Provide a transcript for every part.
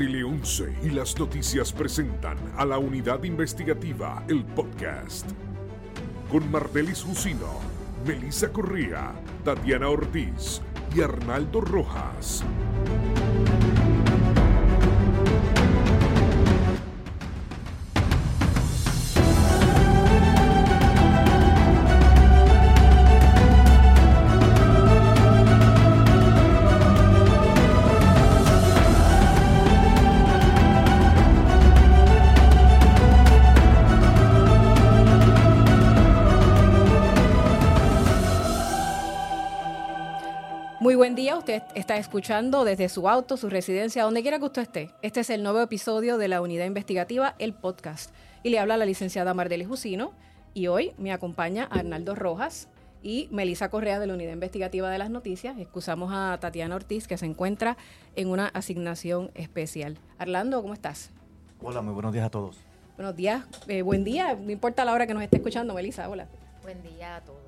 Tele 11 y las noticias presentan a la unidad investigativa El Podcast. Con Martelis Jusino, Melissa Correa, Tatiana Ortiz y Arnaldo Rojas. Escuchando desde su auto, su residencia, donde quiera que usted esté. Este es el nuevo episodio de la unidad investigativa, el podcast. Y le habla la licenciada Mardeli Jusino. Y hoy me acompaña Arnaldo Rojas y Melisa Correa de la unidad investigativa de las noticias. Excusamos a Tatiana Ortiz, que se encuentra en una asignación especial. Arlando, ¿cómo estás? Hola, muy buenos días a todos. Buenos días, eh, buen día, no importa la hora que nos esté escuchando, Melisa, hola. Buen día a todos.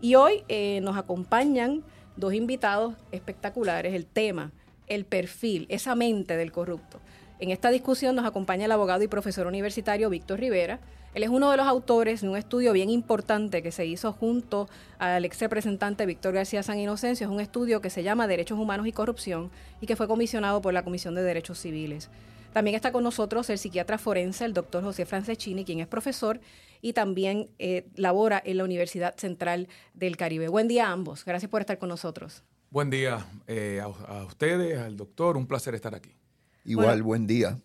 Y hoy eh, nos acompañan dos invitados espectaculares. El tema, el perfil, esa mente del corrupto. En esta discusión nos acompaña el abogado y profesor universitario Víctor Rivera. Él es uno de los autores de un estudio bien importante que se hizo junto al ex representante Víctor García San Inocencio. Es un estudio que se llama Derechos Humanos y Corrupción y que fue comisionado por la Comisión de Derechos Civiles. También está con nosotros el psiquiatra forense, el doctor José Francescini, quien es profesor y también eh, labora en la Universidad Central del Caribe. Buen día a ambos. Gracias por estar con nosotros. Buen día eh, a, a ustedes, al doctor. Un placer estar aquí. Igual, Bueno. buen día.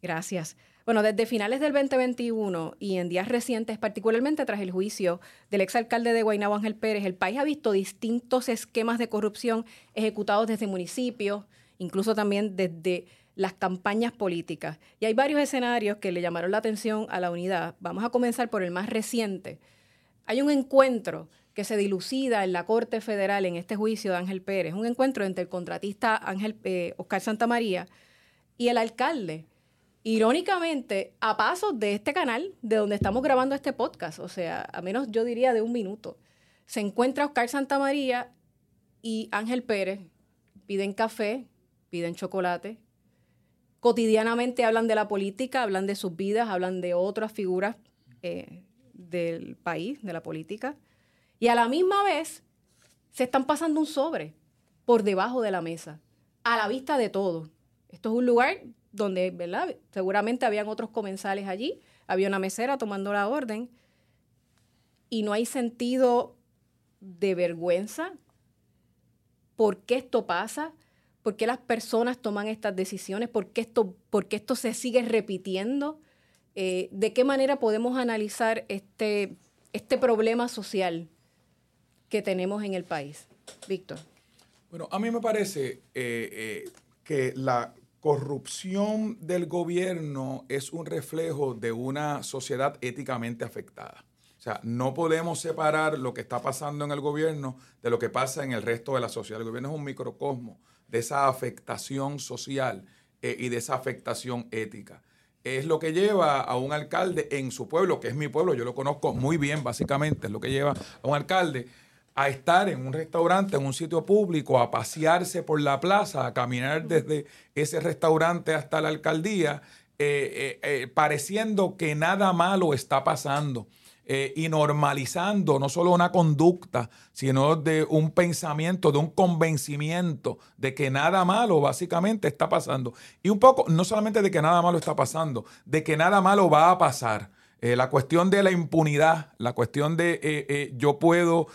Gracias. Bueno, desde finales del 2021 y en días recientes, particularmente tras el juicio del exalcalde de Guaynabo Ángel Pérez, el país ha visto distintos esquemas de corrupción ejecutados desde municipios, incluso también desde las campañas políticas. Y hay varios escenarios que le llamaron la atención a la unidad. Vamos a comenzar por el más reciente. Hay un encuentro que se dilucida en la Corte Federal en este juicio de Ángel Pérez, un encuentro entre el contratista Ángel eh, Oscar Santamaría y el alcalde. Irónicamente, a pasos de este canal, de donde estamos grabando este podcast, o sea, a menos yo diría de un minuto, se encuentra Oscar Santamaría y Ángel Pérez, piden café, piden chocolate, cotidianamente hablan de la política, hablan de sus vidas, hablan de otras figuras eh, del país, de la política, y a la misma vez se están pasando un sobre por debajo de la mesa, a la vista de todos. Esto es un lugar donde, ¿verdad? Seguramente habían otros comensales allí, había una mesera tomando la orden, y no hay sentido de vergüenza. ¿Por qué esto pasa? ¿Por qué las personas toman estas decisiones? ¿Por qué esto, por qué esto se sigue repitiendo? Eh, ¿De qué manera podemos analizar este, este problema social que tenemos en el país? Víctor. Bueno, a mí me parece eh, eh, que la corrupción del gobierno es un reflejo de una sociedad éticamente afectada. O sea, no podemos separar lo que está pasando en el gobierno de lo que pasa en el resto de la sociedad. El gobierno es un microcosmo de esa afectación social eh, y de esa afectación ética. Es lo que lleva a un alcalde en su pueblo, que es mi pueblo, yo lo conozco muy bien básicamente, es lo que lleva a un alcalde a estar en un restaurante, en un sitio público, a pasearse por la plaza, a caminar desde ese restaurante hasta la alcaldía, eh, eh, pareciendo que nada malo está pasando. Eh, y normalizando no solo una conducta, sino de un pensamiento, de un convencimiento de que nada malo básicamente está pasando. Y un poco, no solamente de que nada malo está pasando, de que nada malo va a pasar. Eh, la cuestión de la impunidad, la cuestión de eh, yo puedo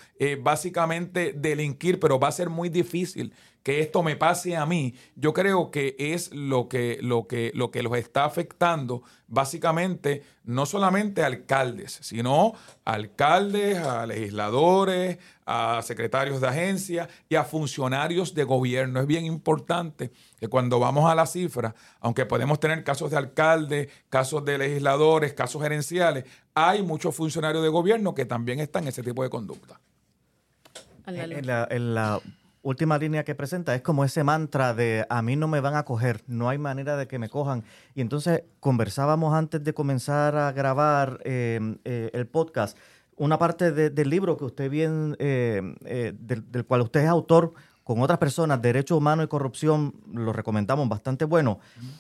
básicamente delinquir, pero va a ser muy difícil que esto me pase a mí, yo creo que es lo que, lo que, lo que los está afectando básicamente no solamente a alcaldes, sino a alcaldes, a legisladores, a secretarios de agencia y a funcionarios de gobierno. Es bien importante que cuando vamos a la cifra, aunque podemos tener casos de alcaldes, casos de legisladores, casos gerenciales, hay muchos funcionarios de gobierno que también están en ese tipo de conducta. Ándale. En la, en la última línea que presenta es como ese mantra de a mí no me van a coger, no hay manera de que me cojan. Y entonces conversábamos antes de comenzar a grabar eh, eh, el podcast, una parte de- del libro que usted bien, eh, del, del cual usted es autor, con otras personas, Derechos Humanos y Corrupción, lo recomendamos bastante bueno.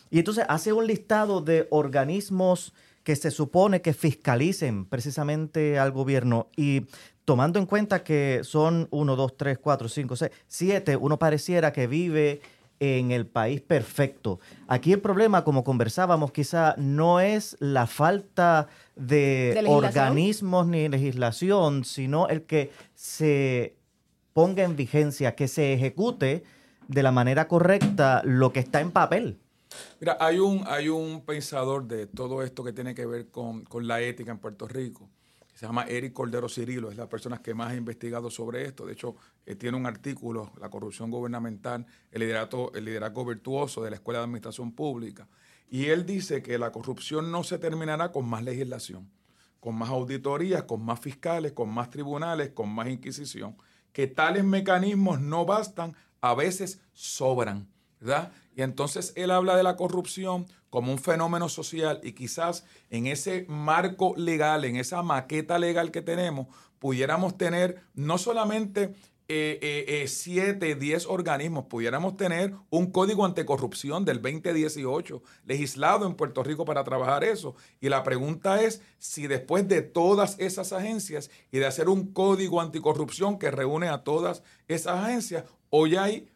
Y entonces hace un listado de organismos que se supone que fiscalicen precisamente al gobierno y tomando en cuenta que son 1, 2, 3, 4, 5, 6, 7, uno pareciera que vive en el país perfecto. Aquí el problema, como conversábamos, quizá no es la falta de, organismos ni legislación, sino el que se ponga en vigencia, que se ejecute de la manera correcta lo que está en papel. Mira, hay un, hay un pensador de todo esto que tiene que ver con, la ética en Puerto Rico, se llama Eric Cordero Cirilo, es la persona que más ha investigado sobre esto. De hecho, eh, tiene un artículo, La corrupción gubernamental, el liderazgo, el liderazgo virtuoso de la Escuela de Administración Pública. Y él dice que la corrupción no se terminará con más legislación, con más auditorías, con más fiscales, con más tribunales, con más inquisición, que tales mecanismos no bastan, a veces sobran. ¿Verdad? Y entonces él habla de la corrupción como un fenómeno social y quizás en ese marco legal, en esa maqueta legal que tenemos, pudiéramos tener no solamente eh, eh, eh, siete, diez organismos, pudiéramos tener un código anticorrupción del 2018 legislado en Puerto Rico para trabajar eso. Y la pregunta es si después de todas esas agencias y de hacer un código anticorrupción que reúne a todas esas agencias, hoy hay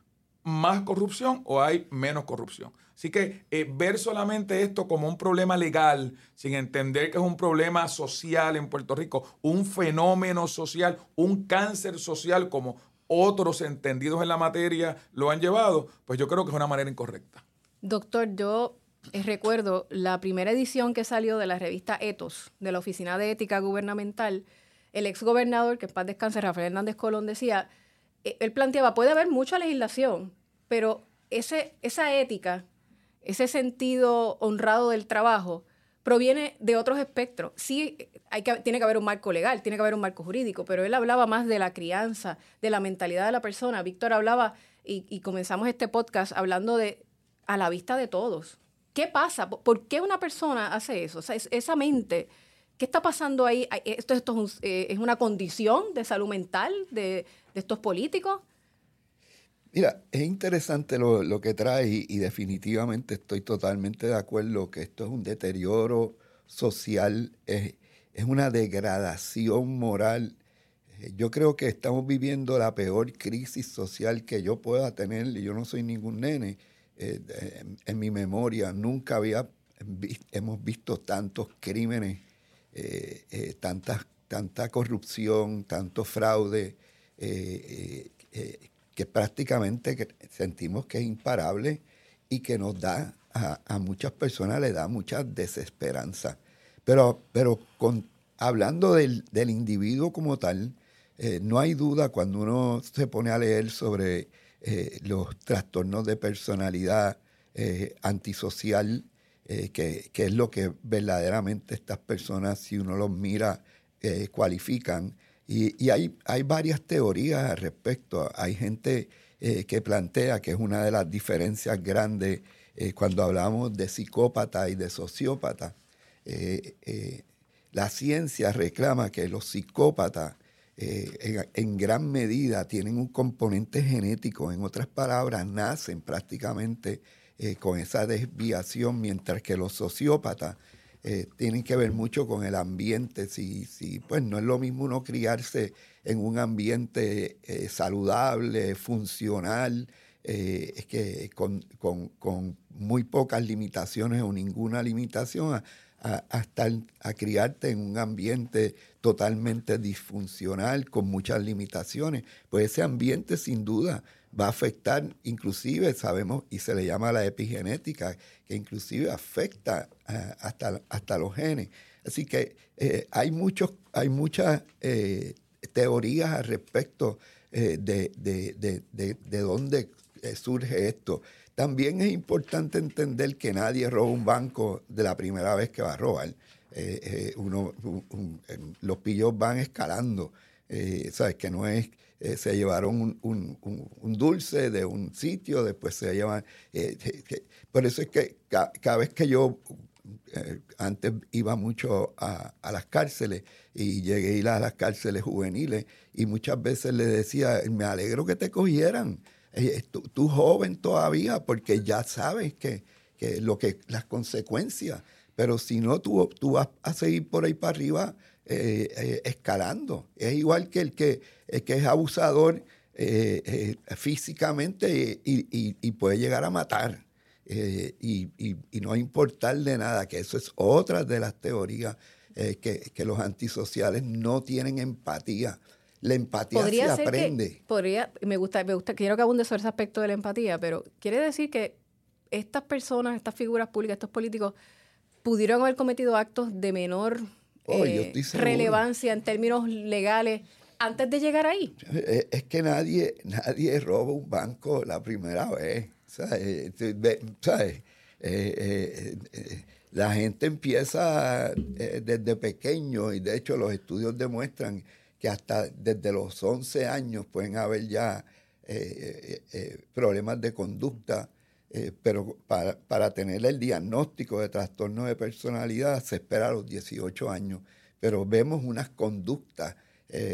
más corrupción o hay menos corrupción. Así que eh, ver solamente esto como un problema legal, sin entender que es un problema social en Puerto Rico, un fenómeno social, un cáncer social como otros entendidos en la materia lo han llevado, pues yo creo que es una manera incorrecta. Doctor, yo eh, recuerdo la primera edición que salió de la revista Etos, de la Oficina de Ética Gubernamental, el ex gobernador, que en paz descanse, Rafael Hernández Colón, decía, él planteaba, puede haber mucha legislación, pero ese, esa ética, ese sentido honrado del trabajo, proviene de otros espectros. Sí, hay que, tiene que haber un marco legal, tiene que haber un marco jurídico, pero él hablaba más de la crianza, de la mentalidad de la persona. Víctor hablaba, y, comenzamos este podcast hablando de a la vista de todos. ¿Qué pasa? ¿Por qué una persona hace eso? Sea, esa mente, ¿qué está pasando ahí? ¿Esto, esto es, eh, es, una condición de salud mental de, de estos políticos? Mira, es interesante lo, que trae y, definitivamente estoy totalmente de acuerdo que esto es un deterioro social, es, una degradación moral. Eh, yo creo que estamos viviendo la peor crisis social que yo pueda tener yo no soy ningún nene. Eh, en, mi memoria nunca había hemos visto tantos crímenes, eh, tanta corrupción, tanto fraude que prácticamente sentimos que es imparable y que nos da a, muchas personas le da mucha desesperanza. Pero, pero hablando del, individuo como tal, eh, no hay duda cuando uno se pone a leer sobre eh, los trastornos de personalidad eh, antisocial, que, que, es lo que verdaderamente estas personas, si uno los mira, cualifican, y, hay, hay, varias teorías al respecto. Hay gente eh, que plantea que es una de las diferencias grandes eh, cuando hablamos de psicópata y de sociópata. Eh, la ciencia reclama que los psicópatas en, en, gran medida tienen un componente genético, en otras palabras, nacen prácticamente con esa desviación, mientras que los sociópatas eh, tienen que ver mucho con el ambiente. Si, si, pues no es lo mismo uno criarse en un ambiente eh, saludable, funcional, eh, es que con, muy pocas limitaciones o ninguna limitación, a, a, criarte en un ambiente totalmente disfuncional, con muchas limitaciones. Pues ese ambiente sin duda va a afectar, inclusive sabemos, y se le llama la epigenética, que inclusive afecta eh, hasta, hasta los genes. Así que eh, hay, muchos, hay muchas eh, teorías al respecto de, de, de, dónde surge esto. También es importante entender que nadie roba un banco de la primera vez que va a robar. uno, los pillos van escalando. ¿Sabes? Que no es eh, se llevaron un, dulce de un sitio, después se llevan... Eh, por eso es que cada vez que yo eh, antes iba mucho a, las cárceles y llegué a ir a las cárceles juveniles y muchas veces le decía, me alegro que te cogieran, eh, tú, joven todavía porque ya sabes que, lo que las consecuencias, pero si no, tú, tú vas a seguir por ahí para arriba eh, escalando. Es igual que el que, que es abusador físicamente y, puede llegar a matar. y, y, no importarle nada, que eso es otra de las teorías que, que los antisociales no tienen empatía la empatía se aprende. podría, me gusta, me gusta, quiero que abunde sobre ese aspecto de la empatía, pero quiere decir que estas personas, estas figuras públicas, estos políticos, pudieron haber cometido actos de menor oh, eh, relevancia en términos legales antes de llegar ahí. Eh, es que nadie, nadie roba un banco la primera vez. ¿sabes? Eh, la gente empieza desde pequeño y de hecho los estudios demuestran que hasta desde los 11 años pueden haber ya problemas de conducta, pero para, tener el diagnóstico de trastorno de personalidad se espera a los 18 años, pero vemos unas conductas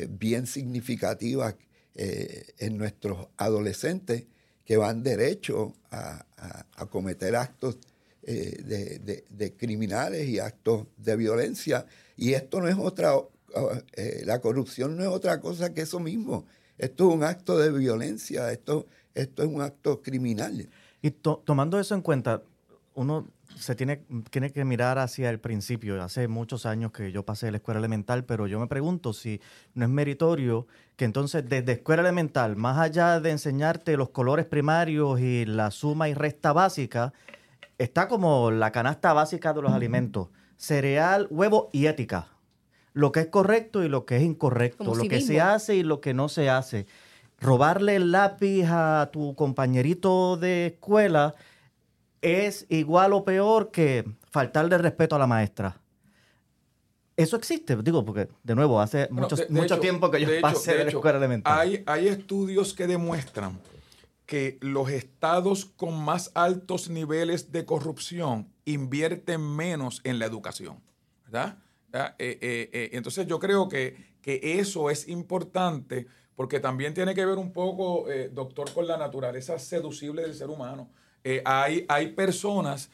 bien significativas en nuestros adolescentes que van derecho a, cometer actos de, criminales y actos de violencia. Y esto no es otra, eh, la corrupción no es otra cosa que eso mismo. Esto es un acto de violencia, esto, esto es un acto criminal. Y tomando eso en cuenta, uno se tiene, tiene que mirar hacia el principio. Hace muchos años que yo pasé la escuela elemental, pero yo me pregunto si no es meritorio que entonces desde escuela elemental, más allá de enseñarte los colores primarios y la suma y resta básica, está como la canasta básica de los alimentos, cereal, huevo y ética lo que es correcto y lo que es incorrecto, lo que se hace y lo que no se hace. Robarle el lápiz a tu compañerito de escuela es igual o peor que faltarle respeto a la maestra. Eso existe, digo, porque de nuevo, hace mucho tiempo que yo pasé de, la escuela elemental. Hay, hay estudios que demuestran que los estados con más altos niveles de corrupción invierten menos en la educación, ¿verdad? Eh, eh, eh, entonces yo creo que, eso es importante porque también tiene que ver un poco, doctor, con la naturaleza seducible del ser humano. hay, hay personas,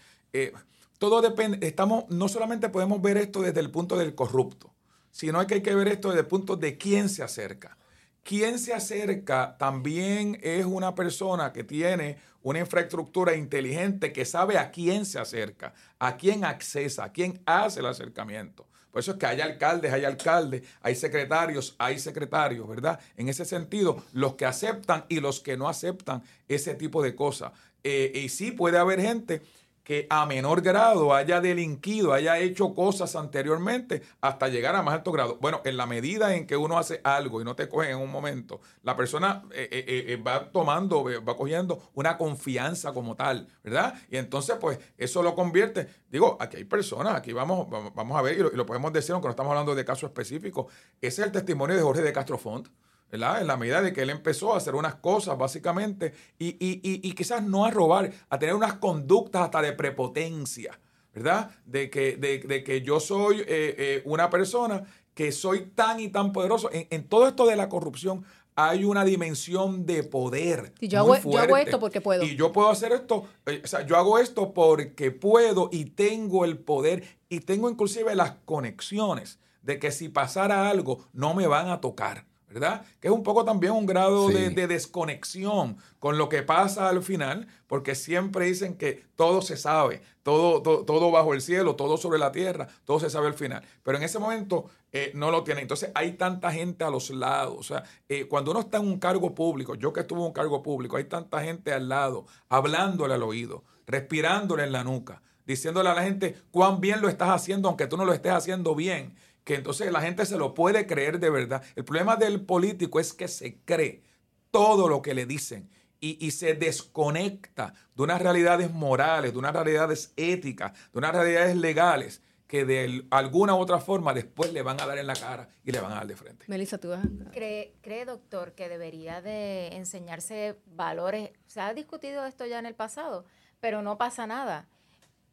todo depende, estamos, no solamente podemos ver esto desde el punto del corrupto, sino que hay que ver esto desde el punto de quién se acerca. Quién se acerca también es una persona que tiene una infraestructura inteligente que sabe a quién se acerca, a quién accesa, a quién hace el acercamiento. Por eso es que hay alcaldes, hay alcaldes, hay secretarios, hay secretarios, ¿verdad? En ese sentido, los que aceptan y los que no aceptan ese tipo de cosas. Eh, y sí puede haber gente que a menor grado haya delinquido, haya hecho cosas anteriormente hasta llegar a más alto grado. Bueno, en la medida en que uno hace algo y no te cogen en un momento, la persona eh, eh, eh, va tomando, va cogiendo una confianza como tal, ¿verdad? Y entonces, pues, eso lo convierte. Digo, aquí hay personas, aquí vamos, vamos a ver, y lo, y lo podemos decir, aunque no estamos hablando de casos específicos. Ese es el testimonio de Jorge de Castro Font. En la medida de que él empezó a hacer unas cosas, básicamente, y, y, quizás no a robar, a tener unas conductas hasta de prepotencia, ¿verdad? De que, de, que yo soy eh, eh, una persona que soy tan y tan poderoso. En, todo esto de la corrupción hay una dimensión de poder. Y yo, hago, yo hago esto porque puedo. Y yo puedo hacer esto, eh, o sea, yo hago esto porque puedo y tengo el poder y tengo inclusive las conexiones de que si pasara algo no me van a tocar. ¿Verdad? Que es un poco también un grado de, desconexión con lo que pasa al final, porque siempre dicen que todo se sabe, todo, todo, bajo el cielo, todo sobre la tierra, todo se sabe al final. Pero en ese momento eh, no lo tienen. Entonces hay tanta gente a los lados. O sea, eh, cuando uno está en un cargo público, yo que estuve en un cargo público, hay tanta gente al lado, hablándole al oído, respirándole en la nuca, diciéndole a la gente cuán bien lo estás haciendo, aunque tú no lo estés haciendo bien que entonces la gente se lo puede creer de verdad. El problema del político es que se cree todo lo que le dicen y, se desconecta de unas realidades morales, de unas realidades éticas, de unas realidades legales que de alguna u otra forma después le van a dar en la cara y le van a dar de frente. Melissa, tú vas ¿Cree, ¿Cree, doctor, que debería de enseñarse valores? Se ha discutido esto ya en el pasado, pero no pasa nada,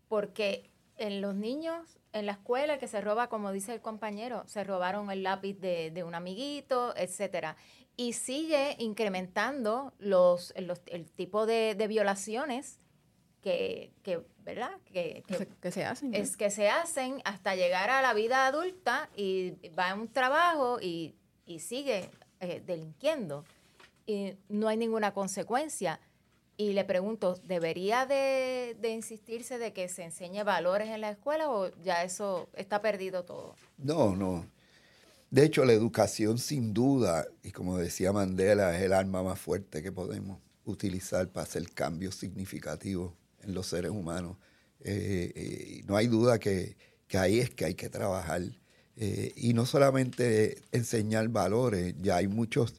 porque en los niños en la escuela que se roba, como dice el compañero, se robaron el lápiz de, un amiguito, etcétera. y sigue incrementando los, el tipo de, violaciones que, ¿verdad? Que, que, se hacen. Es que se hacen hasta llegar a la vida adulta y va a un trabajo y, sigue eh, delinquiendo. Y no hay ninguna consecuencia. Y le pregunto, ¿debería de, de, insistirse de que se enseñe valores en la escuela o ya eso está perdido todo? No, no. De hecho, la educación sin duda, y como decía Mandela, es el arma más fuerte que podemos utilizar para hacer cambios significativos en los seres humanos. Eh, eh, no hay duda que, ahí es que hay que trabajar. Eh, y no solamente enseñar valores, ya hay muchos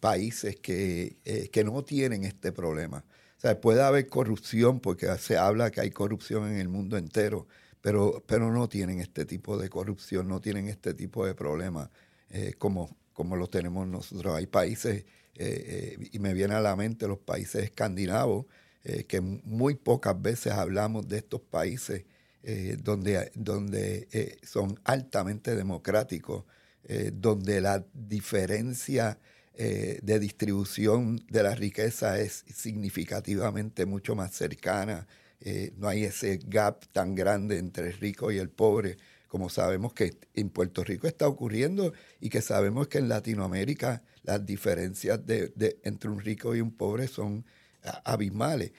países que, que no tienen este problema. O sea, puede haber corrupción, porque se habla que hay corrupción en el mundo entero, pero, pero no tienen este tipo de corrupción, no tienen este tipo de problemas eh, como, como lo tenemos nosotros. Hay países, eh, eh, y me viene a la mente los países escandinavos, que muy pocas veces hablamos de estos países donde, donde son altamente democráticos, donde la diferencia de distribución de la riqueza es significativamente mucho más cercana, eh, no hay ese gap tan grande entre el rico y el pobre, como sabemos que en Puerto Rico está ocurriendo y que sabemos que en Latinoamérica las diferencias de, entre un rico y un pobre son abismales.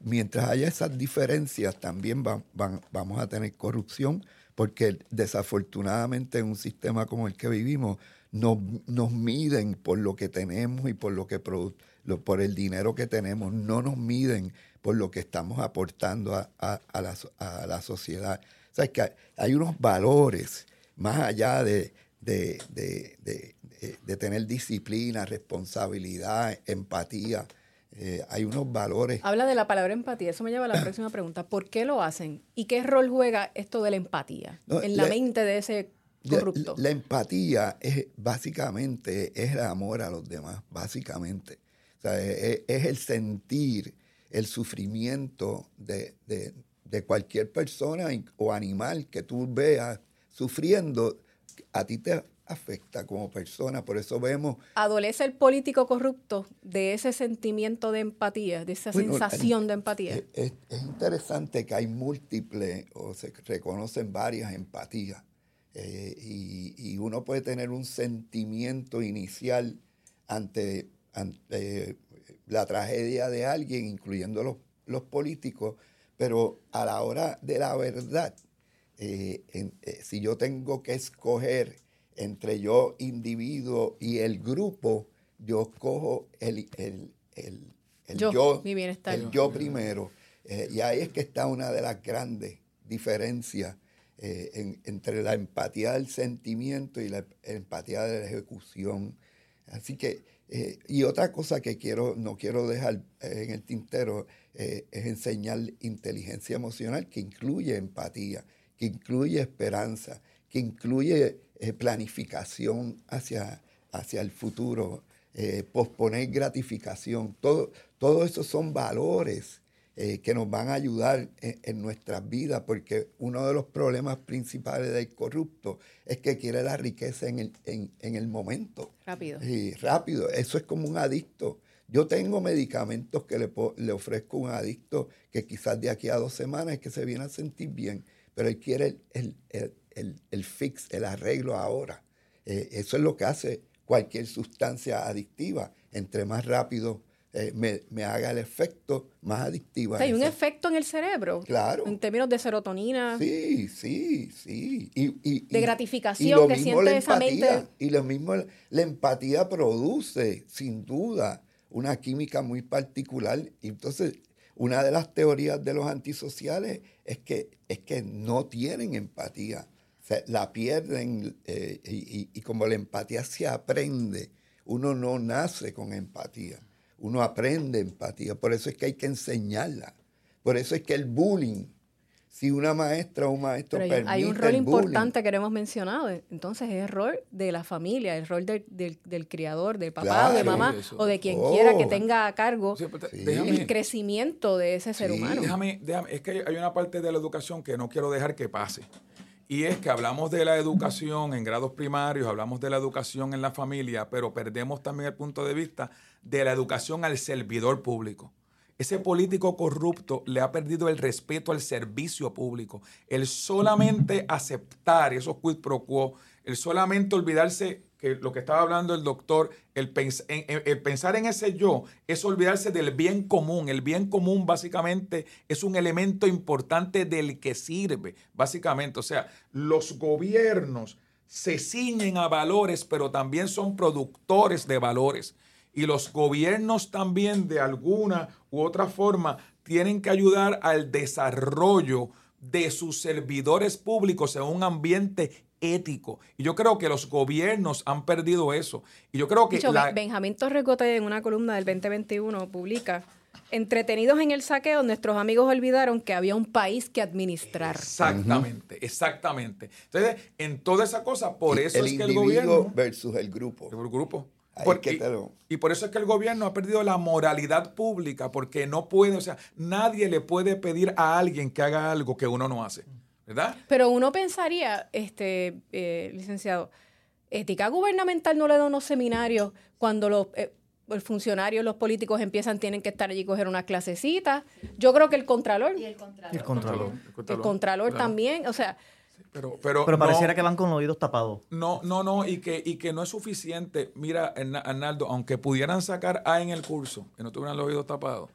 mientras haya esas diferencias, también vamos a tener corrupción, porque desafortunadamente en un sistema como el que vivimos, nos, nos miden por lo que tenemos y por lo que por el dinero que tenemos, no nos miden por lo que estamos aportando a, la, a la, sociedad. O sea, que hay unos valores más allá de, de, de, tener disciplina, responsabilidad, empatía. Eh, hay unos valores. Habla de la palabra empatía, eso me lleva a la próxima pregunta. ¿Por qué lo hacen? ¿Y qué rol juega esto de la empatía en la, mente de ese corrupto? La, empatía es básicamente es el amor a los demás, básicamente. O sea, es el sentir el sufrimiento de, cualquier persona o animal que tú veas sufriendo, a ti te afecta como persona. Por eso vemos... ¿Adolece el político corrupto de ese sentimiento de empatía, de esa sensación de empatía? Es, interesante que hay múltiples o se reconocen varias empatías. Eh, y, uno puede tener un sentimiento inicial ante, ante la tragedia de alguien, incluyendo los, los políticos, pero a la hora de la verdad, eh, eh, si yo tengo que escoger entre yo, individuo, y el grupo, yo escojo el, el, yo, mi bienestar. el yo primero. Eh, y ahí es que está una de las grandes diferencias entre la empatía del sentimiento y la empatía de la ejecución. Así que eh, y otra cosa que quiero, no quiero dejar eh, en el tintero eh, es enseñar inteligencia emocional que incluye empatía, que incluye esperanza, que incluye planificación hacia, hacia el futuro, posponer gratificación. Todo, todo eso son valores eh, que nos van a ayudar en, nuestras vidas, porque uno de los problemas principales del corrupto es que quiere la riqueza en el, en, el momento. Rápido. Sí, rápido. Eso es como un adicto. Yo tengo medicamentos que le, le ofrezco a un adicto que quizás de aquí a dos semanas es que se viene a sentir bien, pero él quiere el, el, fix, el arreglo ahora. Eh, eso es lo que hace cualquier sustancia adictiva. Entre más rápido eh, me, haga el efecto más adictivo. hay un efecto en el cerebro. Claro. En términos de serotonina. Sí, sí, sí. Y, de gratificación que siente esa mente. Y lo mismo, la empatía produce, sin duda, una química muy particular. Y entonces, una de las teorías de los antisociales es que, es que no tienen empatía. la pierden eh, y, y como la empatía se aprende, uno no nace con empatía uno aprende empatía. Por eso es que hay que enseñarla. Por eso es que el bullying, si una maestra o un maestro Pero hay un rol importante que hemos mencionado. Entonces es el rol de la familia, el rol del, del, criador, del papá o de mamá o de quien quiera que oh. tenga a cargo pues, el crecimiento de ese ser humano. Déjame, déjame, es que hay una parte de la educación que no quiero dejar que pase. Y es que hablamos de la educación en grados primarios, hablamos de la educación en la familia, pero perdemos también el punto de vista de la educación al servidor público. Ese político corrupto le ha perdido el respeto al servicio público. El solamente aceptar esos quid pro quo, el solamente olvidarse que lo que estaba hablando el doctor, el, el, pensar en ese yo es olvidarse del bien común. El bien común básicamente es un elemento importante del que sirve, básicamente. O sea, los gobiernos se ciñen a valores, pero también son productores de valores. Y los gobiernos también de alguna u otra forma tienen que ayudar al desarrollo de sus servidores públicos en un ambiente ético. Y yo creo que los gobiernos han perdido eso. Y yo creo que... Benjamín Torrecote en una columna del 2021 publica, entretenidos en el saqueo, nuestros amigos olvidaron que había un país que administrar. Exactamente, exactamente. Entonces, en toda esa cosa, por eso es que el gobierno... versus el grupo. El grupo. y, por eso es que el gobierno ha perdido la moralidad pública, porque no puede, o sea, nadie le puede pedir a alguien que haga algo que uno no hace. ¿Verdad? Pero uno pensaría, este eh, licenciado, ética gubernamental no le da unos seminarios cuando los eh, funcionarios, los políticos empiezan, tienen que estar allí y coger una clasecita. Yo creo que el contralor. Y el contralor. El contralor. El contralor, también, o sea... Pero, pero, pero pareciera que van con los oídos tapados. No, no, no, y que, y que no es suficiente. Mira, Arnaldo, aunque pudieran sacar A en el curso, que no tuvieran los oídos tapados,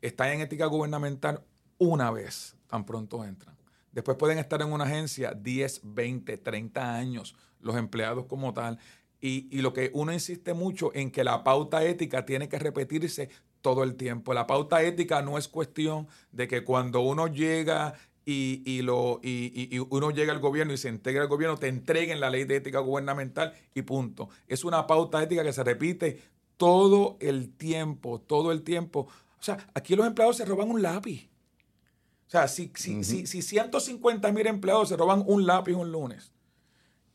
está en ética gubernamental una vez, tan pronto entran. Después pueden estar en una agencia 10, 20, 30 años, los empleados como tal. Y, lo que uno insiste mucho en que la pauta ética tiene que repetirse todo el tiempo. La pauta ética no es cuestión de que cuando uno llega y, uno llega al gobierno y se integra al gobierno, te entreguen la ley de ética gubernamental y punto. Es una pauta ética que se repite todo el tiempo, todo el tiempo. O sea, aquí los empleados se roban un lápiz. O sea, si, si, si, 150 mil empleados se roban un lápiz un lunes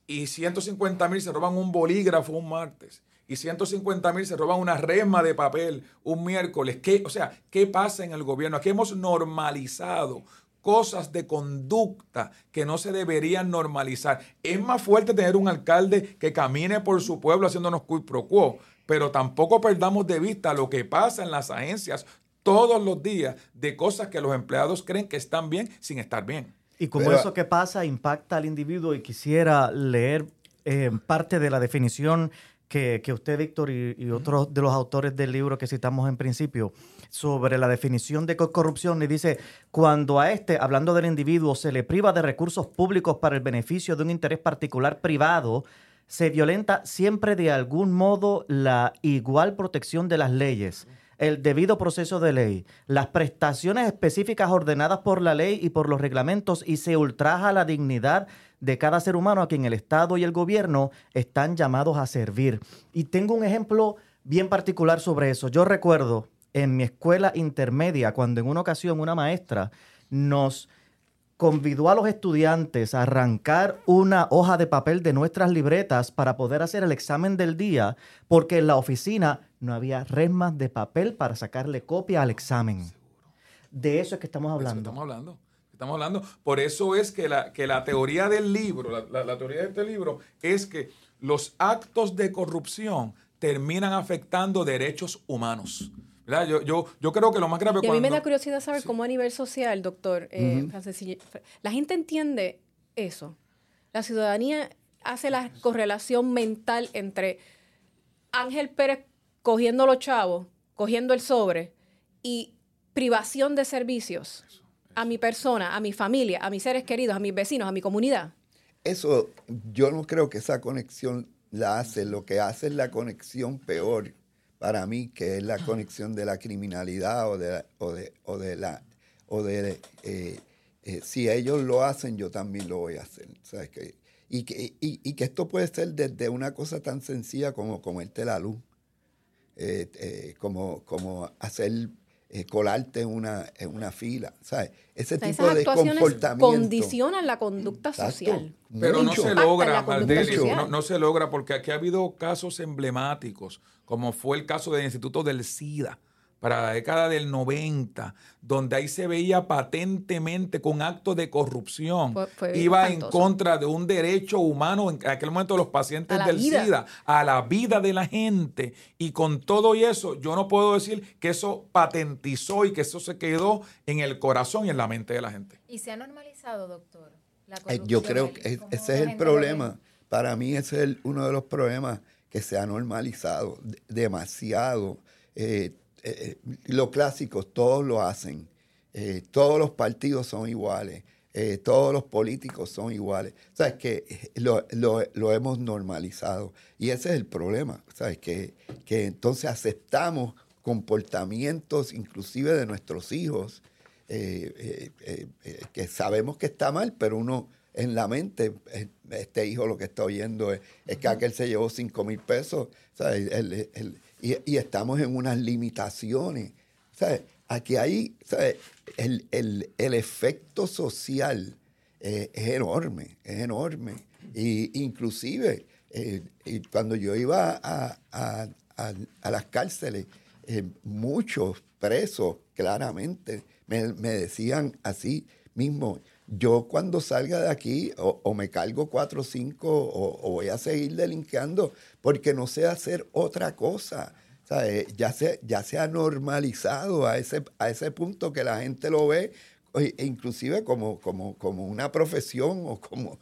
y 150 mil se roban un bolígrafo un martes y 150 mil se roban una resma de papel un miércoles, ¿qué, o sea, ¿qué pasa en el gobierno? Aquí hemos normalizado cosas de conducta que no se deberían normalizar. Es más fuerte tener un alcalde que camine por su pueblo haciéndonos quid pro quo, pero tampoco perdamos de vista lo que pasa en las agencias todos los días de cosas que los empleados creen que están bien sin estar bien. Y como eso que pasa impacta al individuo. Y quisiera leer eh, parte de la definición que, usted, Víctor, y, otros de los autores del libro que citamos en principio, sobre la definición de corrupción, y dice, cuando a este, hablando del individuo, se le priva de recursos públicos para el beneficio de un interés particular privado, se violenta siempre de algún modo la igual protección de las leyes el debido proceso de ley, las prestaciones específicas ordenadas por la ley y por los reglamentos y se ultraja la dignidad de cada ser humano a quien el Estado y el gobierno están llamados a servir. Y tengo un ejemplo bien particular sobre eso. Yo recuerdo en mi escuela intermedia cuando en una ocasión una maestra nos convidó a los estudiantes a arrancar una hoja de papel de nuestras libretas para poder hacer el examen del día, porque en la oficina no había resmas de papel para sacarle copia al examen. De eso es que estamos hablando. estamos hablando. Estamos hablando. Por eso es que la, que la teoría del libro, la teoría de este libro, es que los actos de corrupción terminan afectando derechos humanos. Yo, yo, yo creo que lo más grave y a mí me da curiosidad saber cómo a nivel social, doctor, eh, la gente entiende eso. La ciudadanía hace la correlación mental entre Ángel Pérez cogiendo los chavos, cogiendo el sobre y privación de servicios a mi persona, a mi familia, a mis seres queridos, a mis vecinos, a mi comunidad. Eso, yo no creo que esa conexión la hace. Lo que hace es la conexión peor para mí, que es la conexión de la criminalidad o de, o de, o de la... O de, eh, eh, si ellos lo hacen, yo también lo voy a hacer. ¿sabes? Que, y, que, y, que esto puede ser desde una cosa tan sencilla como comerte la luz, eh, como, como hacer colarte en una, en una fila, ¿sabes? Ese tipo de comportamiento. condicionan la conducta social. Pero no se logra, no, no, se logra porque aquí ha habido casos emblemáticos como fue el caso del Instituto del SIDA, para la década del 90, donde ahí se veía patentemente con actos de corrupción, iba en contra de un derecho humano en aquel momento de los pacientes del SIDA, a la vida de la gente. Y con todo y eso, yo no puedo decir que eso patentizó y que eso se quedó en el corazón y en la mente de la gente. ¿Y se ha normalizado, doctor? Eh, yo creo que ese es el problema. Para mí ese es uno de los problemas que se ha normalizado demasiado. Eh, eh, los clásicos todos lo hacen. todos los partidos son iguales. todos los políticos son iguales. ¿Sabes? Que lo, lo, hemos normalizado. Y ese es el problema. ¿Sabes? Que, que entonces aceptamos comportamientos inclusive de nuestros hijos que sabemos que está mal, pero uno en la mente, eh, este hijo lo que está oyendo es, que aquel se llevó 5 mil pesos, y, estamos en unas limitaciones. Aquí hay, El, efecto social eh, es enorme, es enorme. Y inclusive, eh, cuando yo iba a, las cárceles, muchos presos claramente me, me decían así mismo, yo cuando salga de aquí o, me cargo cuatro o cinco o, voy a seguir delinqueando porque no sé hacer otra cosa. Eh, ya, se, ya se ha normalizado a ese, a ese punto que la gente lo ve e inclusive como, como, como una profesión o como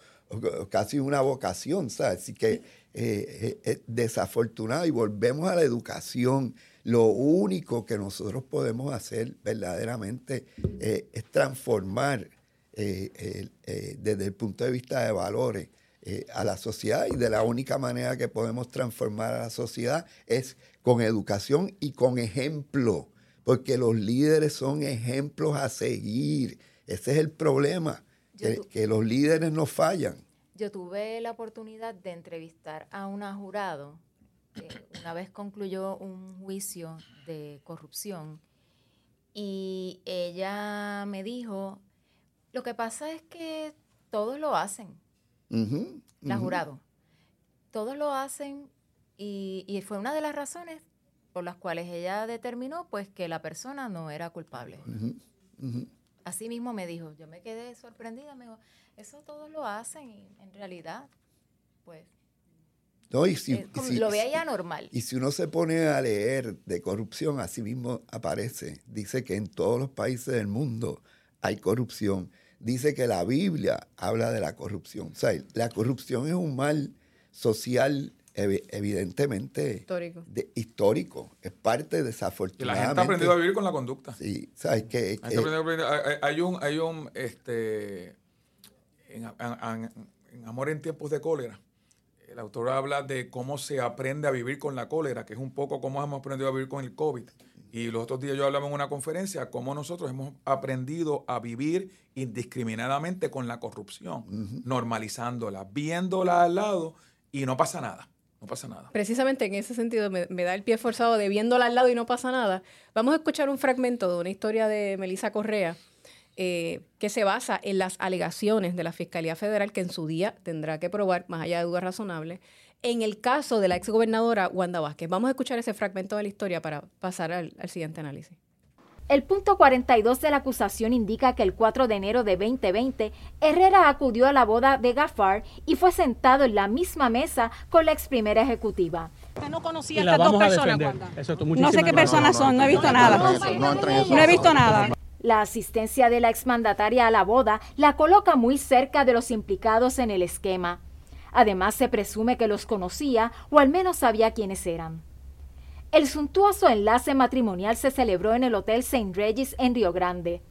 casi una vocación. Así que eh, eh, es desafortunado y volvemos a la educación. Lo único que nosotros podemos hacer verdaderamente es transformar eh, eh, desde el punto de vista de valores eh, a la sociedad y de la única manera que podemos transformar a la sociedad es con educación y con ejemplo, porque los líderes son ejemplos a seguir. Ese es el problema, que, los líderes no fallan. Yo tuve la oportunidad de entrevistar a una jurado una vez concluyó un juicio de corrupción y ella me dijo lo que pasa es que todos lo hacen. la jurado. Todos lo hacen y, fue una de las razones por las cuales ella determinó pues que la persona no era culpable. Así mismo me dijo, yo me quedé sorprendida, me dijo, eso todos lo hacen y en realidad, pues... No, y lo veía normal. Y si uno se pone a leer de corrupción, así mismo aparece. Dice que en todos los países del mundo hay corrupción dice que la Biblia habla de la corrupción. O sea, la corrupción es un mal social evidentemente histórico. histórico. Es parte desafortunadamente. la gente ha aprendido a vivir con la conducta. Sí, sabes que, hay un, hay un, este, en, en, Amor en tiempos de cólera. El autor habla de cómo se aprende a vivir con la cólera, que es un poco cómo hemos aprendido a vivir con el COVID. Y los otros días yo hablaba en una conferencia cómo nosotros hemos aprendido a vivir indiscriminadamente con la corrupción, normalizándola, viéndola al lado y no pasa nada. No pasa nada. Precisamente en ese sentido me, da el pie forzado de viéndola al lado y no pasa nada. Vamos a escuchar un fragmento de una historia de Melissa Correa eh, que se basa en las alegaciones de la Fiscalía Federal que en su día tendrá que probar, más allá de dudas razonables, en el caso de la exgobernadora Wanda Vázquez. Vamos a escuchar ese fragmento de la historia para pasar al, siguiente análisis. El punto 42 de la acusación indica que el 4 de enero de 2020, Herrera acudió a la boda de Gafar y fue sentado en la misma mesa con la ex primera ejecutiva. no conocía a estas dos personas, No sé qué personas son, no he visto nada. No he visto nada. La asistencia de la exmandataria a la boda la coloca muy cerca de los implicados en el esquema. Además, se presume que los conocía o al menos sabía quiénes eran. El suntuoso enlace matrimonial se celebró en el Hotel St. Regis en Río Grande.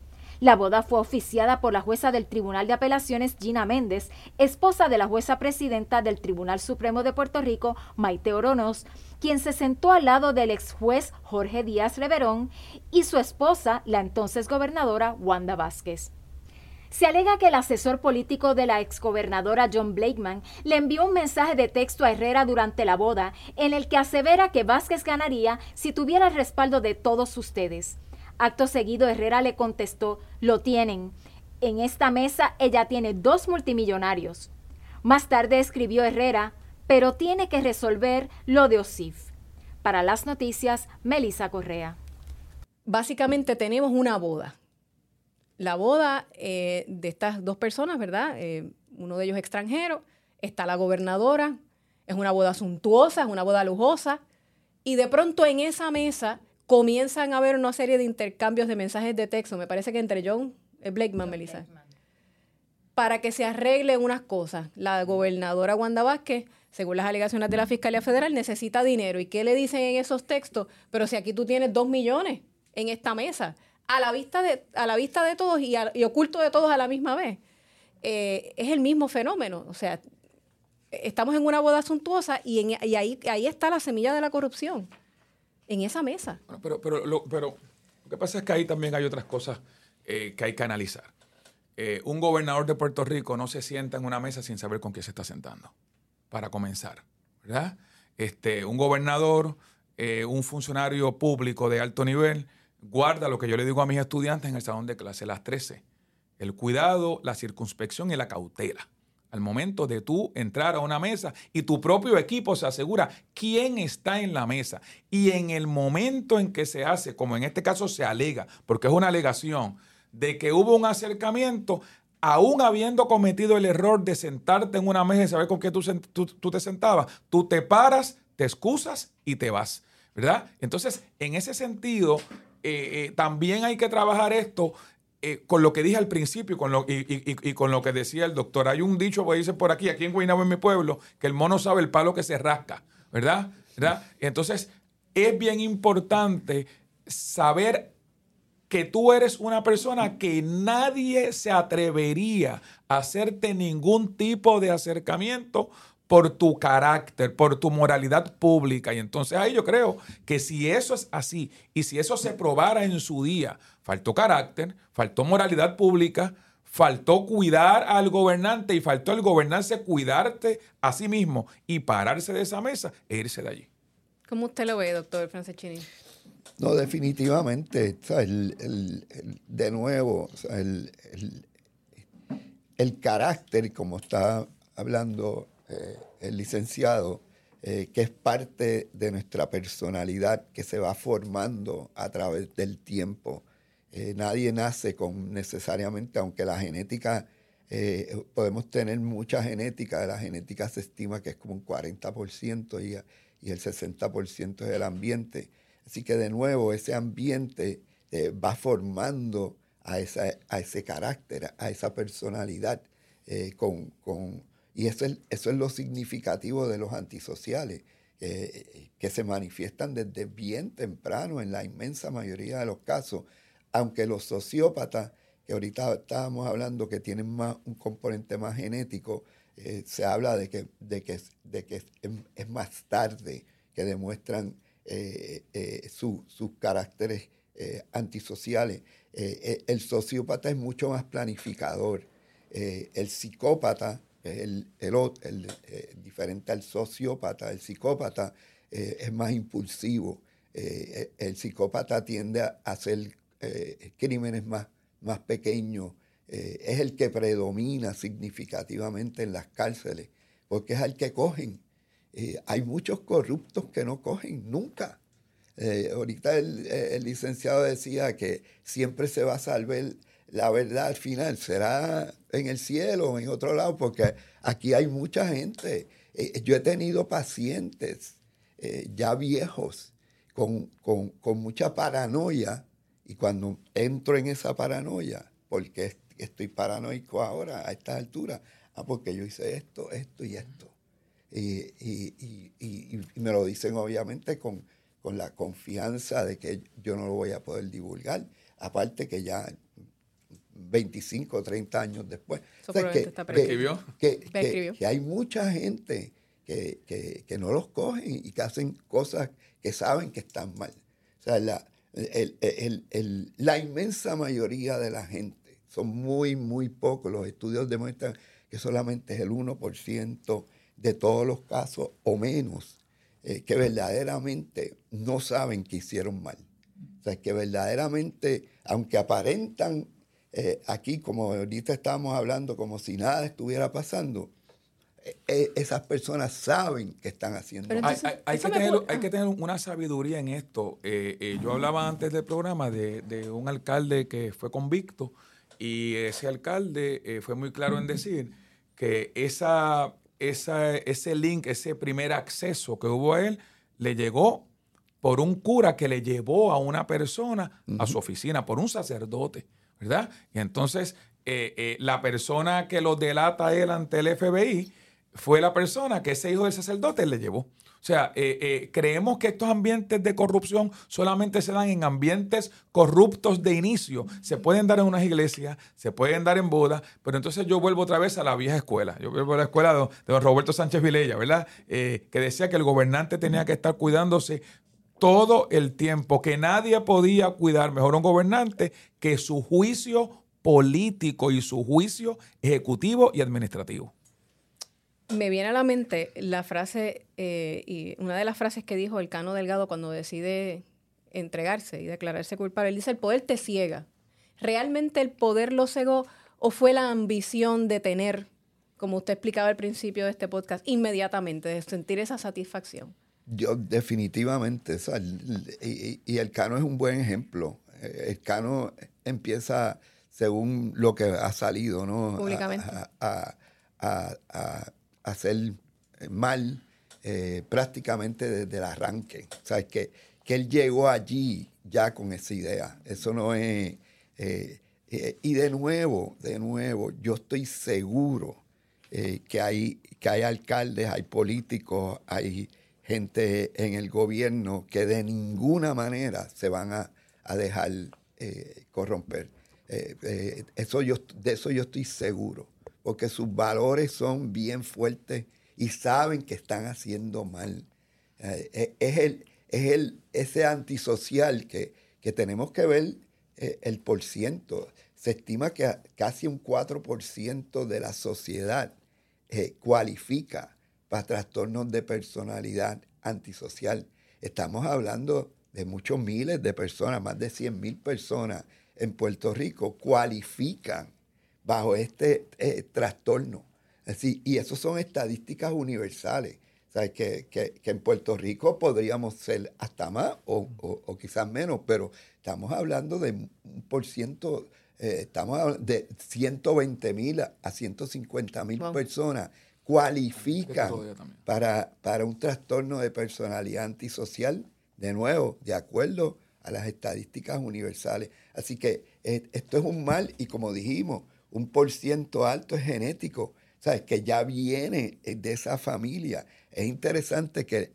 La boda fue oficiada por la jueza del Tribunal de Apelaciones Gina Méndez, esposa de la jueza presidenta del Tribunal Supremo de Puerto Rico, Maite Oronos, quien se sentó al lado del ex juez Jorge Díaz Leverón y su esposa, la entonces gobernadora Wanda Vázquez. Se alega que el asesor político de la exgobernadora John Blakeman le envió un mensaje de texto a Herrera durante la boda en el que asevera que Vázquez ganaría si tuviera el respaldo de todos ustedes. Acto seguido, Herrera le contestó, lo tienen. En esta mesa ella tiene dos multimillonarios. Más tarde escribió Herrera, pero tiene que resolver lo de Osif. Para las noticias, Melissa Correa. básicamente tenemos una boda. La boda de estas dos personas, ¿verdad? uno de ellos extranjero, está la gobernadora, es una boda suntuosa, es una boda lujosa, y de pronto en esa mesa comienzan a haber una serie de intercambios de mensajes de texto, me parece que entre John eh, Blakeman, Melissa, para que se arreglen unas cosas. La gobernadora Wanda Vázquez, según las alegaciones de la Fiscalía Federal, necesita dinero. ¿Y qué le dicen en esos textos? Pero si aquí tú tienes dos millones en esta mesa, a la vista de, a la vista de todos y, oculto de todos a la misma vez. Eh, es el mismo fenómeno. O sea, estamos en una boda suntuosa y, en, y ahí, ahí está la semilla de la corrupción en esa mesa. pero, pero, lo, pero lo que pasa es que ahí también hay otras cosas eh, que hay que analizar. Eh, un gobernador de Puerto Rico no se sienta en una mesa sin saber con quién se está sentando, para comenzar, ¿verdad? Este, un gobernador, un funcionario público de alto nivel, guarda lo que yo le digo a mis estudiantes en el salón de clase, las 13, el cuidado, la circunspección y la cautela al momento de tú entrar a una mesa y tu propio equipo se asegura quién está en la mesa. Y en el momento en que se hace, como en este caso se alega, porque es una alegación, de que hubo un acercamiento, aún habiendo cometido el error de sentarte en una mesa y saber con qué tú, tú, te sentabas, tú te paras, te excusas y te vas. ¿Verdad? Entonces, en ese sentido, eh, eh, también hay que trabajar esto eh, con lo que dije al principio con lo, y, con lo que decía el doctor, hay un dicho que dice por aquí, aquí en Guaynabo, en mi pueblo, que el mono sabe el palo que se rasca, ¿verdad? ¿verdad? Entonces, es bien importante saber que tú eres una persona que nadie se atrevería a hacerte ningún tipo de acercamiento por tu carácter, por tu moralidad pública. Y entonces ahí yo creo que si eso es así y si eso se probara en su día, faltó carácter, faltó moralidad pública, faltó cuidar al gobernante y faltó el gobernante cuidarte a sí mismo y pararse de esa mesa e irse de allí. ¿Cómo usted lo ve, doctor Francescini? No, definitivamente. de nuevo, el carácter, como está hablando eh, el licenciado, eh, que es parte de nuestra personalidad que se va formando a través del tiempo. Eh, nadie nace con necesariamente, aunque la genética, podemos tener mucha genética, la genética se estima que es como un 40% y, y el 60% es el ambiente. Así que de nuevo, ese ambiente va formando a, esa, a ese carácter, a esa personalidad con, con y eso es, eso es lo significativo de los antisociales, que se manifiestan desde bien temprano en la inmensa mayoría de los casos, aunque los sociópatas, que ahorita estábamos hablando que tienen más, un componente más genético, eh, se habla de que, de que, de que es, más tarde que demuestran eh, eh, sus caracteres antisociales. el sociópata es mucho más planificador. el psicópata el, el, eh, diferente al sociópata, el psicópata eh, es más impulsivo. Eh, el psicópata tiende a hacer crímenes más, más pequeños. es el que predomina significativamente en las cárceles, porque es el que cogen. hay muchos corruptos que no cogen nunca. ahorita el, licenciado decía que siempre se va a salvar la verdad al final será en el cielo o en otro lado, porque aquí hay mucha gente. Eh, yo he tenido pacientes eh, ya viejos con, mucha paranoia y cuando entro en esa paranoia, porque estoy paranoico ahora a esta altura, ah, porque yo hice esto, esto y esto. Y, me lo dicen obviamente con, con la confianza de que yo no lo voy a poder divulgar. Aparte que ya 25 o 30 años después. que, que, hay mucha gente que, no los cogen y que hacen cosas que saben que están mal. O sea, la, la inmensa mayoría de la gente, son muy, muy pocos, los estudios demuestran que solamente es el 1% de todos los casos o menos eh, que verdaderamente no saben que hicieron mal. O sea, que verdaderamente, aunque aparentan eh, aquí, como ahorita estamos hablando, como si nada estuviera pasando, e, e, esas personas saben que están haciendo. hay, hay, que tener, hay, que tener, una sabiduría en esto. Eh, eh, yo hablaba antes del programa de, de, un alcalde que fue convicto y ese alcalde eh, fue muy claro en decir que esa, esa, ese link, ese primer acceso que hubo a él, le llegó por un cura que le llevó a una persona a su oficina, por un sacerdote, ¿verdad? Y entonces la persona que lo delata él ante el FBI fue la persona que ese hijo del sacerdote le llevó. O sea, eh, eh, creemos que estos ambientes de corrupción solamente se dan en ambientes corruptos de inicio. Se pueden dar en unas iglesias, se pueden dar en bodas, pero entonces yo vuelvo otra vez a la vieja escuela. Yo vuelvo a la escuela de, don Roberto Sánchez Vilella, ¿verdad? Eh, que decía que el gobernante tenía que estar cuidándose todo el tiempo, que nadie podía cuidar mejor a un gobernante que su juicio político y su juicio ejecutivo y administrativo me viene a la mente la frase, eh, y una de las frases que dijo el Cano Delgado cuando decide entregarse y declararse culpable. Él dice, el poder te ciega. ¿Realmente el poder lo cegó o fue la ambición de tener, como usted explicaba al principio de este podcast, inmediatamente, de sentir esa satisfacción? Yo definitivamente, y, el Cano es un buen ejemplo. El Cano empieza según lo que ha salido, ¿no? Públicamente. a, hacer eh, mal eh, prácticamente desde el arranque. O sea, que, que él llegó allí ya con esa idea. Eso no es... Eh, y de nuevo, de nuevo, yo estoy seguro que, hay, que hay alcaldes, hay políticos, hay gente en el gobierno que de ninguna manera se van a, a dejar corromper. eso yo, de eso yo estoy seguro porque sus valores son bien fuertes y saben que están haciendo mal. Eh, eh, es, el, es el, ese antisocial que, que tenemos que ver eh, el por ciento. Se estima que casi un 4% de la sociedad cualifica para trastornos de personalidad antisocial. Estamos hablando de muchos miles de personas, más de 100 mil personas en Puerto Rico cualifican bajo este eh, trastorno. Así, y eso son estadísticas universales. O que, en Puerto Rico podríamos ser hasta más o, quizás menos, pero estamos hablando de un por ciento, eh, estamos hablando de 120 mil a 150 mil personas cualifican para, para un trastorno de personalidad antisocial, de nuevo, de acuerdo a las estadísticas universales. Así que eh, esto es un mal y como dijimos, un por ciento alto es genético, ¿sabes? Que ya viene de esa familia. Es interesante que,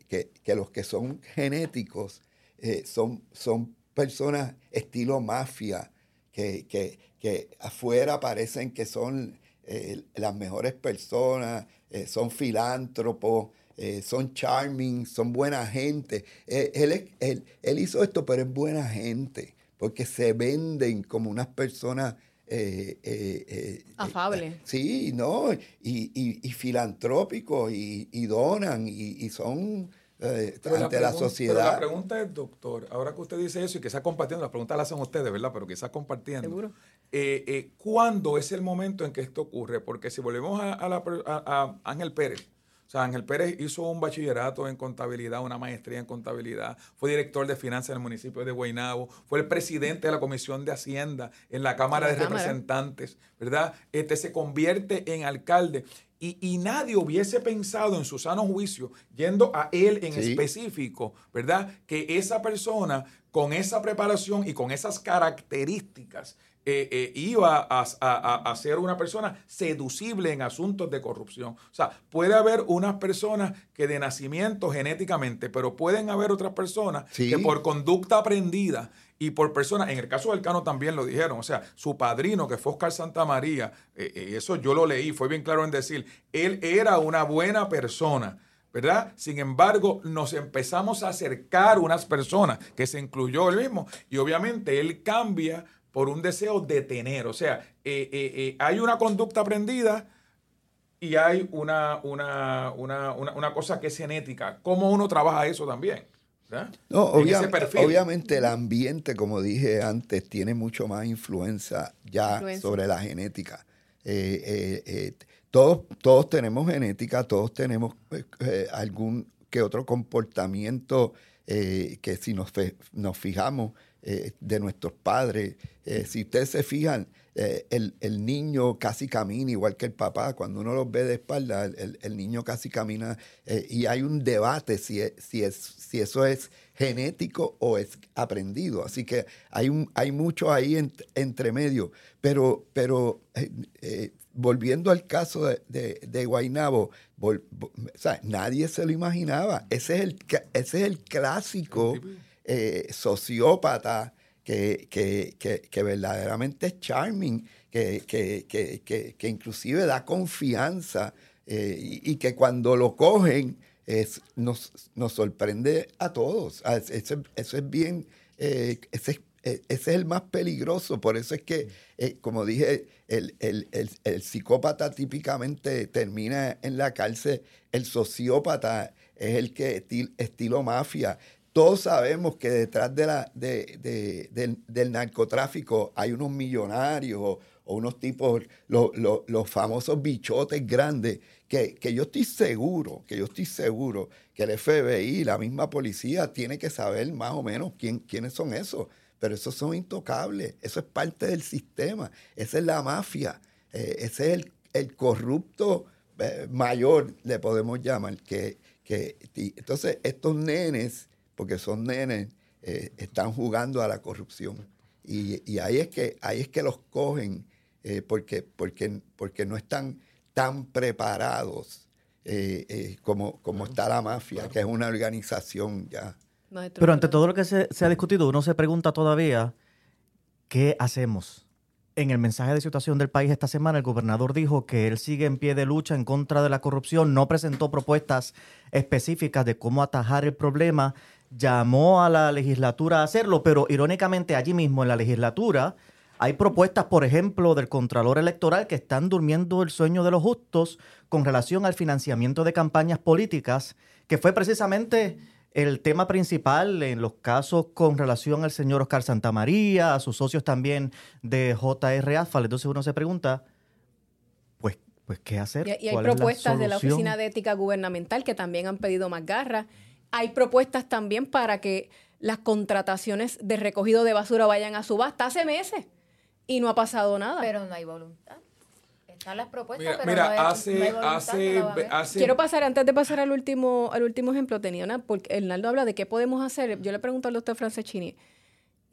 los que son genéticos eh, son, son personas estilo mafia, que, que, afuera parecen que son eh, las mejores personas, eh, son filántropos, son charming, son buena gente. él, él, él, hizo esto, pero es buena gente, porque se venden como unas personas eh, eh, eh, Afable. sí, ¿no? Y, y, filantrópicos y, donan y, son ante la, sociedad. Pero la pregunta es, doctor, ahora que usted dice eso y que está compartiendo, las preguntas las hacen ustedes, ¿verdad? Pero que está compartiendo. Seguro. ¿Cuándo es el momento en que esto ocurre? Porque si volvemos a, a Ángel Pérez, o sea, Ángel Pérez hizo un bachillerato en contabilidad, una maestría en contabilidad, fue director de finanzas en el municipio de Guaynabo, fue el presidente de la Comisión de Hacienda en la Cámara de Representantes, ¿verdad? Este se convierte en alcalde. Y, nadie hubiese pensado en su sano juicio, yendo a él en específico, ¿verdad? Que esa persona con esa preparación y con esas características eh, eh, iba a, ser una persona seducible en asuntos de corrupción. O sea, puede haber unas personas que de nacimiento genéticamente, pero pueden haber otras personas que por conducta aprendida y por personas, en el caso del Cano también lo dijeron, o sea, su padrino que fue Oscar Santamaría, eh, eso yo lo leí, fue bien claro en decir, él era una buena persona. ¿verdad? Sin embargo, nos empezamos a acercar unas personas, que se incluyó él mismo, y obviamente él cambia por un deseo de tener. O sea, eh, eh, eh, hay una conducta aprendida y hay una, una, una, una, cosa que es genética. ¿Cómo uno trabaja eso también? No, obviamente el ambiente, como dije antes, tiene mucho más influencia ya sobre la genética. todos, todos tenemos genética, todos tenemos algún que otro comportamiento que si nos, nos fijamos de nuestros padres, si ustedes se fijan, eh, el, niño casi camina igual que el papá. Cuando uno los ve de espalda, el, niño casi camina eh, y hay un debate si, si, es, si eso es genético o es aprendido. Así que hay, un, hay mucho ahí entre medio. Pero, pero eh, volviendo al caso de, de, Guainabo, nadie se lo imaginaba. Ese es el, ese es el clásico sociópata que, verdaderamente es charming, que, que inclusive da confianza eh, y, que cuando lo cogen es, nos, nos sorprende a todos. Ah, eso, es bien, eh, ese, ese, es el más peligroso, por eso es que, eh, como dije, el, el, el, psicópata típicamente termina en la cárcel, el sociópata es el que estilo mafia, todos sabemos que detrás de la, del, narcotráfico hay unos millonarios o, unos tipos, los famosos bichotes grandes, que, yo estoy seguro, que yo estoy seguro que el FBI, la misma policía, tiene que saber más o menos quién, quiénes son esos. Pero esos son intocables, eso es parte del sistema, esa es la mafia, eh, ese es el, corrupto eh, mayor, le podemos llamar. Que, que, entonces, estos nenes porque son nenes, eh, están jugando a la corrupción. Y, ahí, es que, ahí es que los cogen eh, porque, porque, porque no están tan preparados eh, como, como está la mafia, que es una organización ya. Pero ante todo lo que se, se ha discutido, uno se pregunta todavía, ¿qué hacemos? En el mensaje de situación del país esta semana, el gobernador dijo que él sigue en pie de lucha en contra de la corrupción, no presentó propuestas específicas de cómo atajar el problema llamó a la legislatura a hacerlo, pero irónicamente allí mismo en la legislatura hay propuestas, por ejemplo, del Contralor Electoral que están durmiendo el sueño de los justos con relación al financiamiento de campañas políticas, que fue precisamente el tema principal en los casos con relación al señor Oscar Santamaría, a sus socios también de JR Asfal. Entonces uno se pregunta, pues, pues ¿qué hacer? Y, hay propuestas de la Oficina de Ética Gubernamental que también han pedido más garras hay propuestas también para que las contrataciones de recogido de basura vayan a subasta hace meses y no ha pasado nada. Pero no hay voluntad. Están las propuestas, pero mira, no hay, hace, hace, hace, Quiero pasar, antes de pasar al último, al último ejemplo, tenía una, porque Hernaldo habla de qué podemos hacer. Yo le pregunto al doctor Franceschini,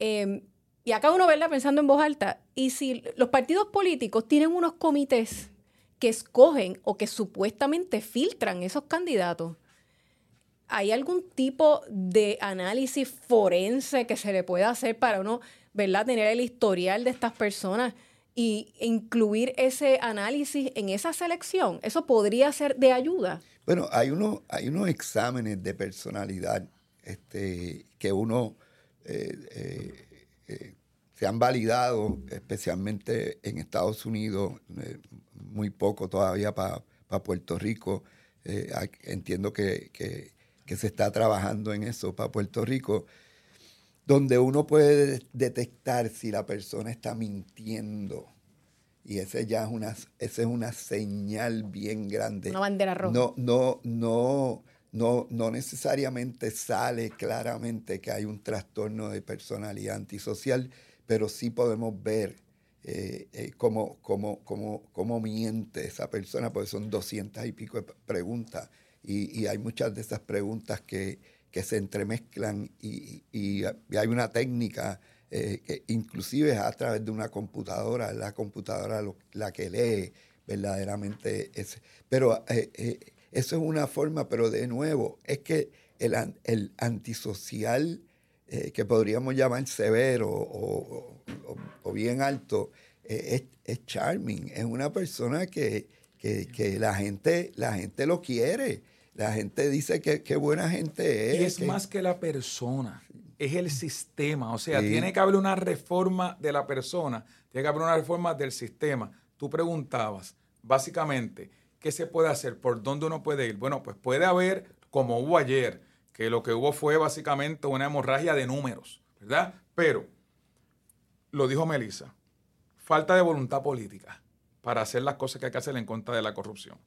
eh, y acá uno verla pensando en voz alta, y si los partidos políticos tienen unos comités que escogen o que supuestamente filtran esos candidatos, ¿hay algún tipo de análisis forense que se le pueda hacer para uno, ¿verdad?, tener el historial de estas personas y incluir ese análisis en esa selección? ¿Eso podría ser de ayuda? Bueno, hay, uno, hay unos exámenes de personalidad este, que uno eh, eh, eh, se han validado, especialmente en Estados Unidos, muy poco todavía para Puerto Rico. entiendo que que se está trabajando en eso para Puerto Rico, donde uno puede detectar si la persona está mintiendo. Y ese ya es una, esa es una señal bien grande. Una bandera roja. No, no, no, no, no necesariamente sale claramente que hay un trastorno de personalidad antisocial, pero sí podemos ver eh, eh, cómo, cómo, cómo, cómo, miente esa persona, porque son doscientas y pico de preguntas y, hay muchas de esas preguntas que, se entremezclan y, hay una técnica eh, que inclusive es a través de una computadora, la computadora la que lee verdaderamente ese. Pero eh, eh, eso es una forma, pero de nuevo, es que el, el antisocial, que podríamos llamar severo o, bien alto, es, es, charming, es una persona que, que, la, gente, la gente lo quiere la gente dice que qué buena gente es. Y es más que la persona, es el sistema. O sea, tiene que haber una reforma de la persona, tiene que haber una reforma del sistema. Tú preguntabas, básicamente, ¿qué se puede hacer? ¿Por dónde uno puede ir? Bueno, pues puede haber, como hubo ayer, que lo que hubo fue básicamente una hemorragia de números, ¿verdad? Pero, lo dijo Melissa, falta de voluntad política. para hacer las cosas que hay que hacer en contra de la corrupción.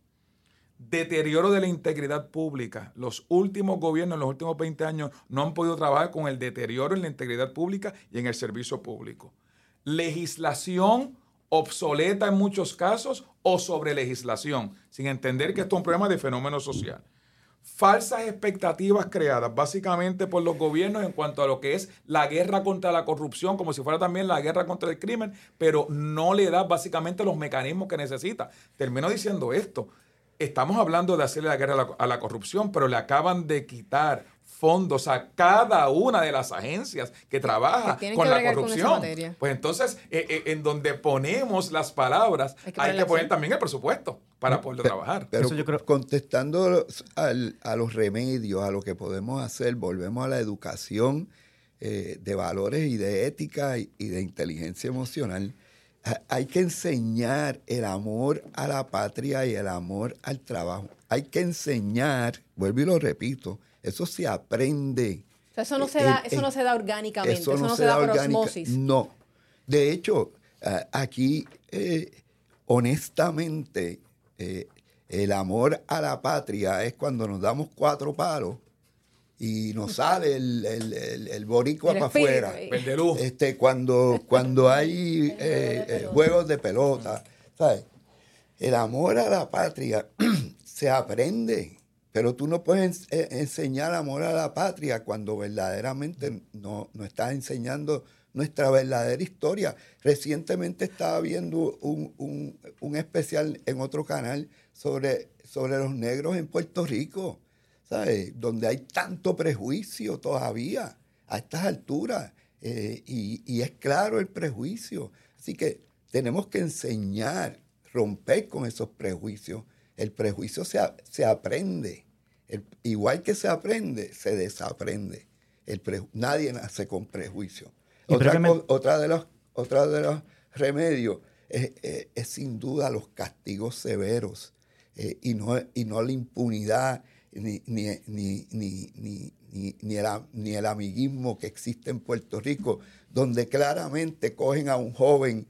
Deterioro de la integridad pública. Los últimos gobiernos, en los últimos 20 años, no han podido trabajar con el deterioro en la integridad pública y en el servicio público. Legislación obsoleta en muchos casos o sobre legislación, sin entender que esto es un problema de fenómeno social. Falsas expectativas creadas básicamente por los gobiernos en cuanto a lo que es la guerra contra la corrupción, como si fuera también la guerra contra el crimen, pero no le da básicamente los mecanismos que necesita. Termino diciendo esto estamos hablando de hacerle la guerra a la, corrupción, pero le acaban de quitar fondos a cada una de las agencias que trabaja con la corrupción. pues entonces, eh, eh, en donde ponemos las palabras, hay que, poner también el presupuesto para poder trabajar. Pero yo creo... contestando a los remedios, a lo que podemos hacer, volvemos a la educación eh, de valores y de ética y de inteligencia emocional hay que enseñar el amor a la patria y el amor al trabajo. Hay que enseñar, vuelvo y lo repito, eso se aprende. eso, no se, da, eso no se da orgánicamente, eso, no, se, da, por osmosis. No. De hecho, aquí, eh, honestamente, eh, el amor a la patria es cuando nos damos cuatro palos y nos sale el, el, el, boricua para afuera. Este, cuando, cuando hay eh, eh, juegos de pelota, ¿sabes? El amor a la patria se aprende, pero tú no puedes eh, enseñar amor a la patria cuando verdaderamente no, no estás enseñando nuestra verdadera historia. Recientemente estaba viendo un, un, un especial en otro canal sobre, sobre los negros en Puerto Rico ¿sabes? Donde hay tanto prejuicio todavía a estas alturas. Eh, y, es claro el prejuicio. Así que tenemos que enseñar, romper con esos prejuicios. El prejuicio se, se aprende. igual que se aprende, se desaprende. El nadie nace con prejuicio. Otra, de los, otra de los remedios es, sin duda los castigos severos eh, y, no, y no la impunidad ni, ni, ni, ni, el, ni el amiguismo que existe en Puerto Rico, donde claramente cogen a un joven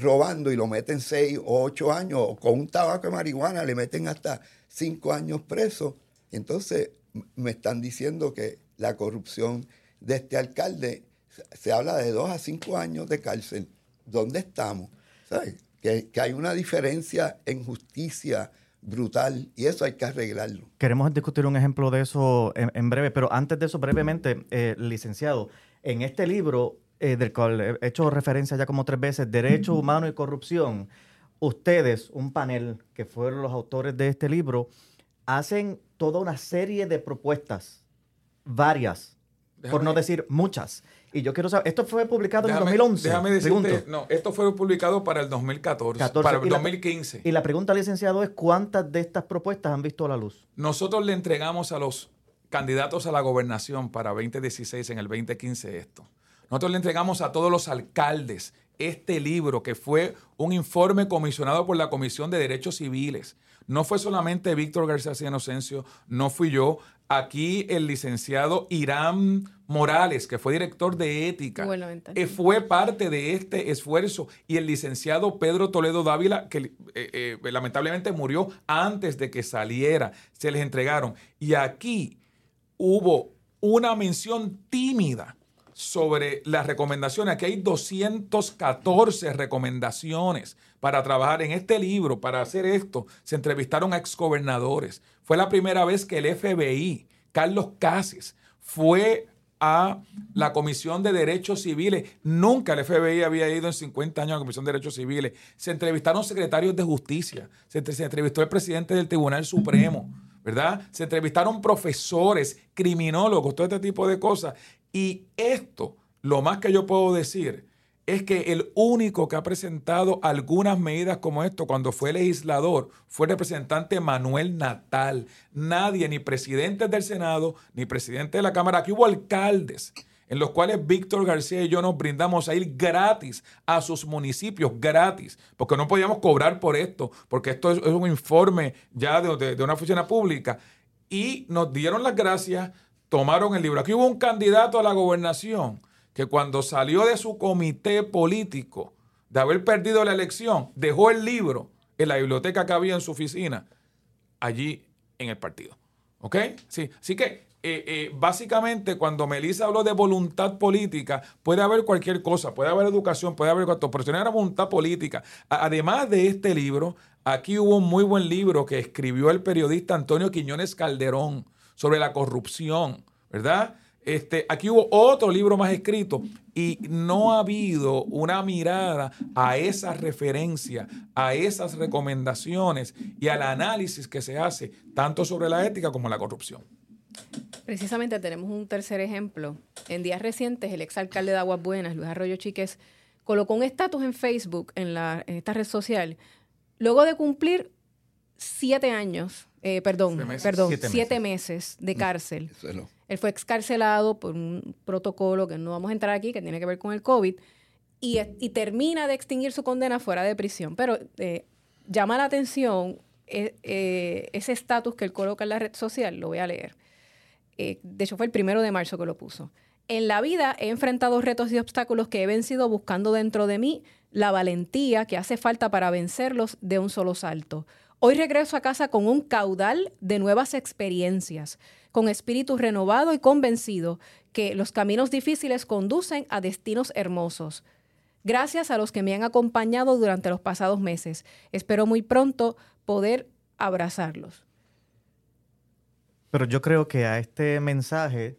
robando y lo meten seis o ocho años, o con un tabaco de marihuana le meten hasta cinco años preso. Entonces me están diciendo que la corrupción de este alcalde se habla de dos a cinco años de cárcel. ¿Dónde estamos? ¿Sabes? Que, que hay una diferencia en justicia brutal y eso hay que arreglarlo. Queremos discutir un ejemplo de eso en, breve, pero antes de eso, brevemente, eh, licenciado, en este libro, eh, del cual he hecho referencia ya como tres veces, Derecho Humano y Corrupción, ustedes, un panel que fueron los autores de este libro, hacen toda una serie de propuestas, varias, por no decir muchas, y yo quiero saber, esto fue publicado en el 2011. Déjame decirte, no, esto fue publicado para el 2014, para el 2015. y la pregunta, licenciado, es ¿cuántas de estas propuestas han visto la luz? Nosotros le entregamos a los candidatos a la gobernación para 2016 en el 2015 esto. Nosotros le entregamos a todos los alcaldes este libro, que fue un informe comisionado por la Comisión de Derechos Civiles. No fue solamente Víctor García Inocencio, no fui yo. Aquí el licenciado Irán Morales, que fue director de ética, eh, fue parte de este esfuerzo. Y el licenciado Pedro Toledo Dávila, que eh, eh, lamentablemente murió antes de que saliera, se les entregaron. Y aquí hubo una mención tímida sobre las recomendaciones. Aquí hay 214 recomendaciones para trabajar en este libro, para hacer esto. Se entrevistaron a exgobernadores. Fue la primera vez que el FBI, Carlos Cases, fue a la Comisión de Derechos Civiles. Nunca el FBI había ido en 50 años a la Comisión de Derechos Civiles. Se entrevistaron secretarios de justicia, se, se entrevistó el presidente del Tribunal Supremo, ¿verdad? Se entrevistaron profesores, criminólogos, todo este tipo de cosas. Y esto, lo más que yo puedo decir, es que el único que ha presentado algunas medidas como esto cuando fue legislador fue el representante Manuel Natal. Nadie, ni presidente del Senado, ni presidente de la Cámara, aquí hubo alcaldes en los cuales Víctor García y yo nos brindamos a ir gratis a sus municipios, gratis, porque no podíamos cobrar por esto, porque esto es, un informe ya de, una oficina pública. Y nos dieron las gracias, tomaron el libro. Aquí hubo un candidato a la gobernación que cuando salió de su comité político, de haber perdido la elección, dejó el libro en la biblioteca que había en su oficina, allí en el partido. ¿Ok? Sí. Así que eh, eh, básicamente cuando Melissa habló de voluntad política, puede haber cualquier cosa, puede haber educación, puede haber cuanto, pero si no era voluntad política. además de este libro, aquí hubo un muy buen libro que escribió el periodista Antonio Quiñones Calderón sobre la corrupción, ¿verdad? Este, aquí hubo otro libro más escrito y no ha habido una mirada a esa referencia, a esas recomendaciones y al análisis que se hace tanto sobre la ética como la corrupción. Precisamente tenemos un tercer ejemplo. En días recientes, el exalcalde de Aguas Buenas, Luis Arroyo Chiques, colocó un estatus en Facebook, en, la, esta red social, luego de cumplir siete años, eh, perdón, perdón, siete, meses. de mm, cárcel. Él fue excarcelado por un protocolo que no vamos a entrar aquí, que tiene que ver con el COVID, y, termina de extinguir su condena fuera de prisión. Pero eh, llama la atención eh, ese estatus que él coloca en la red social, lo voy a leer. Eh, de hecho fue el primero de marzo que lo puso. En la vida he enfrentado retos y obstáculos que he vencido buscando dentro de mí la valentía que hace falta para vencerlos de un solo salto. Hoy regreso a casa con un caudal de nuevas experiencias, con espíritu renovado y convencido que los caminos difíciles conducen a destinos hermosos. Gracias a los que me han acompañado durante los pasados meses. Espero muy pronto poder abrazarlos. Pero yo creo que a este mensaje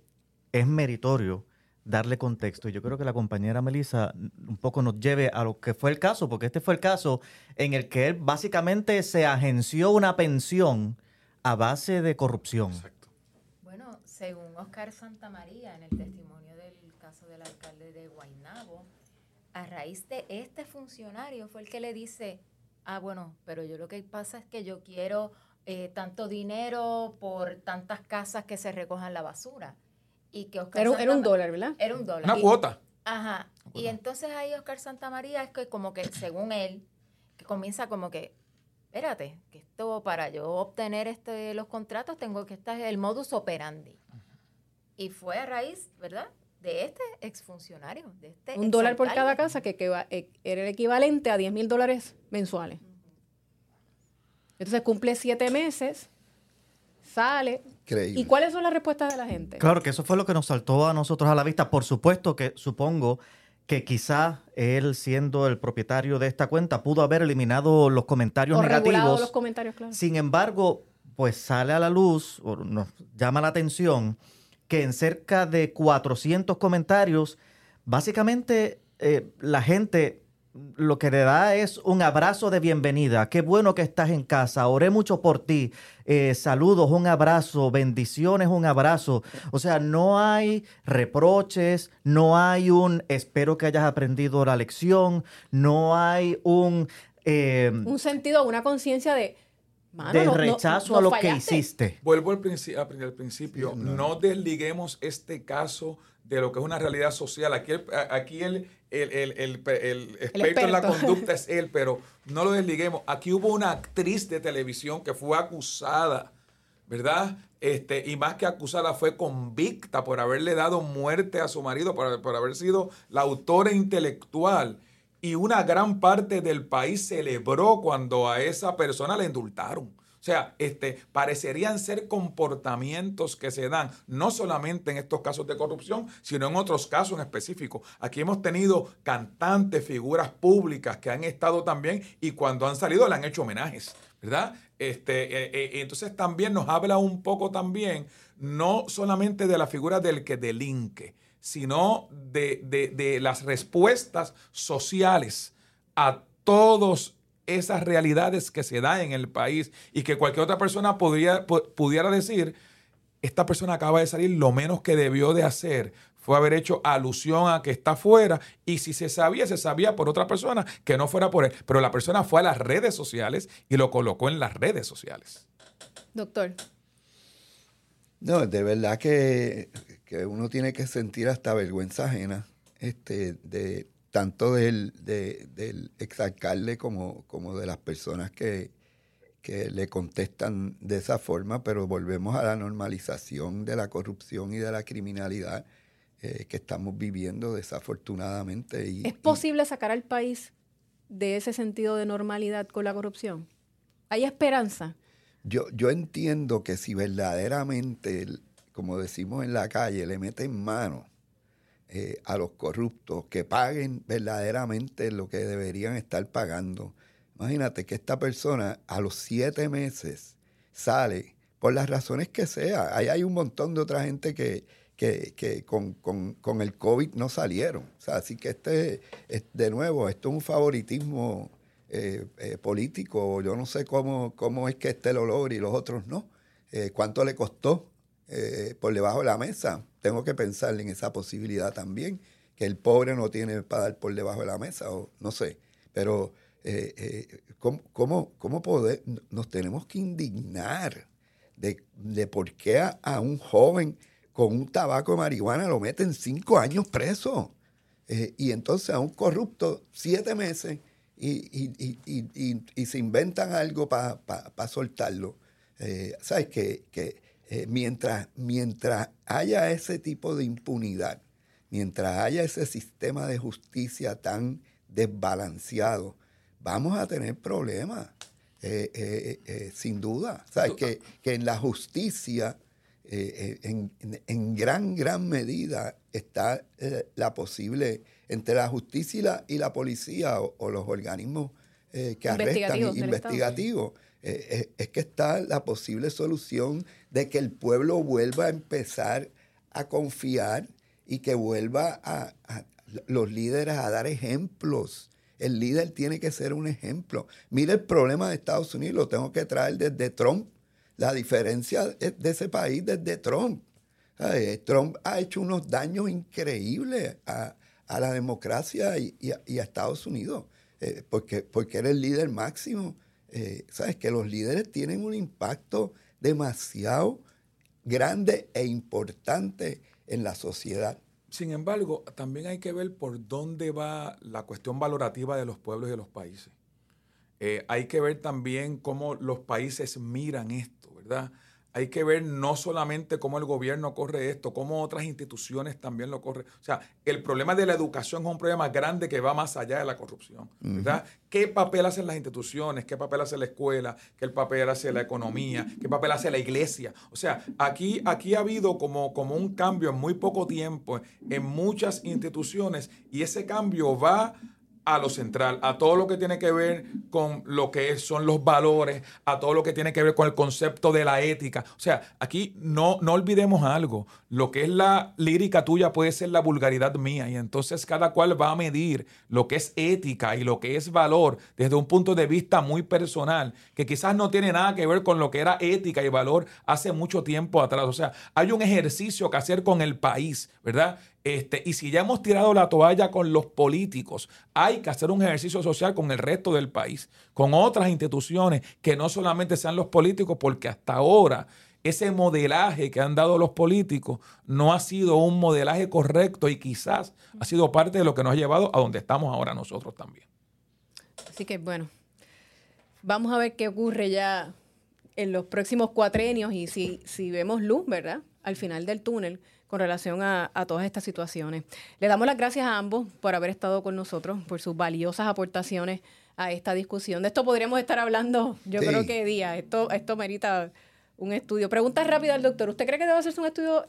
es meritorio darle contexto. Y yo creo que la compañera Melissa un poco nos lleve a lo que fue el caso, porque este fue el caso en el que él básicamente se agenció una pensión a base de corrupción. Exacto. Bueno, según Oscar Santamaría, en el testimonio del caso del alcalde de Guaynabo, a raíz de este funcionario fue el que le dice, ah, bueno, pero yo lo que pasa es que yo quiero eh, tanto dinero por tantas casas que se recojan la basura. Y que Oscar era, un dólar, ¿verdad? Era un dólar. Una cuota. Ajá. Y entonces ahí Oscar Santamaría es que como que, según él, que comienza como que, espérate, que esto para yo obtener este los contratos tengo que estar el modus operandi. Y fue a raíz, ¿verdad? De este exfuncionario. De este un dólar por cada casa que, que eh, era el equivalente a 10 mil dólares mensuales. Entonces cumple siete meses, sale. ¿Y cuáles son las respuestas de la gente? Claro que eso fue lo que nos saltó a nosotros a la vista. Por supuesto que supongo que quizá él, siendo el propietario de esta cuenta, pudo haber eliminado los comentarios negativos. los comentarios, claro. Sin embargo, pues sale a la luz, o nos llama la atención, que en cerca de 400 comentarios, básicamente eh, la gente lo que le da es un abrazo de bienvenida. Qué bueno que estás en casa. Oré mucho por ti. Eh, saludos, un abrazo, bendiciones, un abrazo. O sea, no hay reproches, no hay un espero que hayas aprendido la lección, no hay un... Eh, un sentido, una conciencia de... de rechazo a lo que hiciste. Vuelvo al, al principio. no desliguemos este caso de lo que es una realidad social. Aquí el, aquí el, experto en la conducta es él, pero no lo desliguemos. Aquí hubo una actriz de televisión que fue acusada, ¿verdad? Este, y más que acusada, fue convicta por haberle dado muerte a su marido, por, por haber sido la autora intelectual. Y una gran parte del país celebró cuando a esa persona le indultaron. O sea, este, parecerían ser comportamientos que se dan no solamente en estos casos de corrupción, sino en otros casos en específico. Aquí hemos tenido cantantes, figuras públicas que han estado también y cuando han salido le han hecho homenajes, ¿verdad? Este, eh, eh, entonces también nos habla un poco también, no solamente de la figura del que delinque, sino de, de, de las respuestas sociales a todos esas realidades que se dan en el país y que cualquier otra persona podría, pudiera decir, esta persona acaba de salir, lo menos que debió de hacer fue haber hecho alusión a que está fuera y si se sabía, se sabía por otra persona que no fuera por él. Pero la persona fue a las redes sociales y lo colocó en las redes sociales. Doctor. No, de verdad que, que uno tiene que sentir hasta vergüenza ajena este, de tanto del, del exalcalde como, como de las personas que, le contestan de esa forma, pero volvemos a la normalización de la corrupción y de la criminalidad eh, que estamos viviendo desafortunadamente. ¿Es posible sacar al país de ese sentido de normalidad con la corrupción? ¿Hay esperanza? Yo, yo entiendo que si verdaderamente, como decimos en la calle, le meten mano eh, a los corruptos, que paguen verdaderamente lo que deberían estar pagando. Imagínate que esta persona a los siete meses sale, por las razones que sea. Ahí hay un montón de otra gente que, que, con, el COVID no salieron. O sea, así que este, de nuevo, esto es un favoritismo eh, eh, político. Yo no sé cómo, cómo es que este lo logra y los otros no. ¿Cuánto le costó por debajo de la mesa? Tengo que pensar en esa posibilidad también, que el pobre no tiene para dar por debajo de la mesa, o no sé. Pero, ¿cómo, cómo, cómo poder? Nos tenemos que indignar de, de por qué a un joven con un tabaco de marihuana lo meten cinco años preso. Eh, y entonces a un corrupto siete meses y, se inventan algo para soltarlo. Eh, ¿Sabes? Que, eh, mientras, mientras haya ese tipo de impunidad, mientras haya ese sistema de justicia tan desbalanceado, vamos a tener problemas, sin duda. ¿Sabes? Que, que en la justicia eh, eh, en, gran, gran medida está eh, la posible, entre la justicia y la, policía o, los organismos que arrestan investigativos, es que está la posible solución de que el pueblo vuelva a empezar a confiar y que vuelva a, los líderes a dar ejemplos. El líder tiene que ser un ejemplo. Mire el problema de Estados Unidos, lo tengo que traer desde Trump la diferencia de ese país desde Trump. Trump ha hecho unos daños increíbles a, la democracia y, a, Estados Unidos, eh, porque, porque era el líder máximo. Eh, Sabes que los líderes tienen un impacto demasiado grande e importante en la sociedad. Sin embargo, también hay que ver por dónde va la cuestión valorativa de los pueblos y de los países. Eh, hay que ver también cómo los países miran esto. Hay que ver no solamente cómo el gobierno corre esto, cómo otras instituciones también lo corren. O sea, el problema de la educación es un problema grande que va más allá de la corrupción, ¿verdad? ¿Qué papel hacen las instituciones? ¿Qué papel hace la escuela? ¿Qué papel hace la economía? ¿Qué papel hace la iglesia? O sea, aquí, aquí ha habido como, como un cambio en muy poco tiempo en muchas instituciones y ese cambio va a lo central, a todo lo que tiene que ver con lo que son los valores, a todo lo que tiene que ver con el concepto de la ética. O sea, aquí no, no olvidemos algo, lo que es la lírica tuya puede ser la vulgaridad mía y entonces cada cual va a medir lo que es ética y lo que es valor desde un punto de vista muy personal, que quizás no tiene nada que ver con lo que era ética y valor hace mucho tiempo atrás. O sea, hay un ejercicio que hacer con el país, ¿verdad? Este, y si ya hemos tirado la toalla con los políticos, hay que hacer un ejercicio social con el resto del país, con otras instituciones que no solamente sean los políticos, porque hasta ahora ese modelaje que han dado los políticos no ha sido un modelaje correcto y quizás ha sido parte de lo que nos ha llevado a donde estamos ahora nosotros también. Así que bueno, vamos a ver qué ocurre ya en los próximos cuatrenios y si, si vemos luz, ¿verdad? Al final del túnel con relación a, todas estas situaciones. Le damos las gracias a ambos por haber estado con nosotros, por sus valiosas aportaciones a esta discusión. De esto podríamos estar hablando, yo creo que día. Esto, esto merita un estudio. Pregunta rápida al doctor. ¿Usted cree que debe hacerse un estudio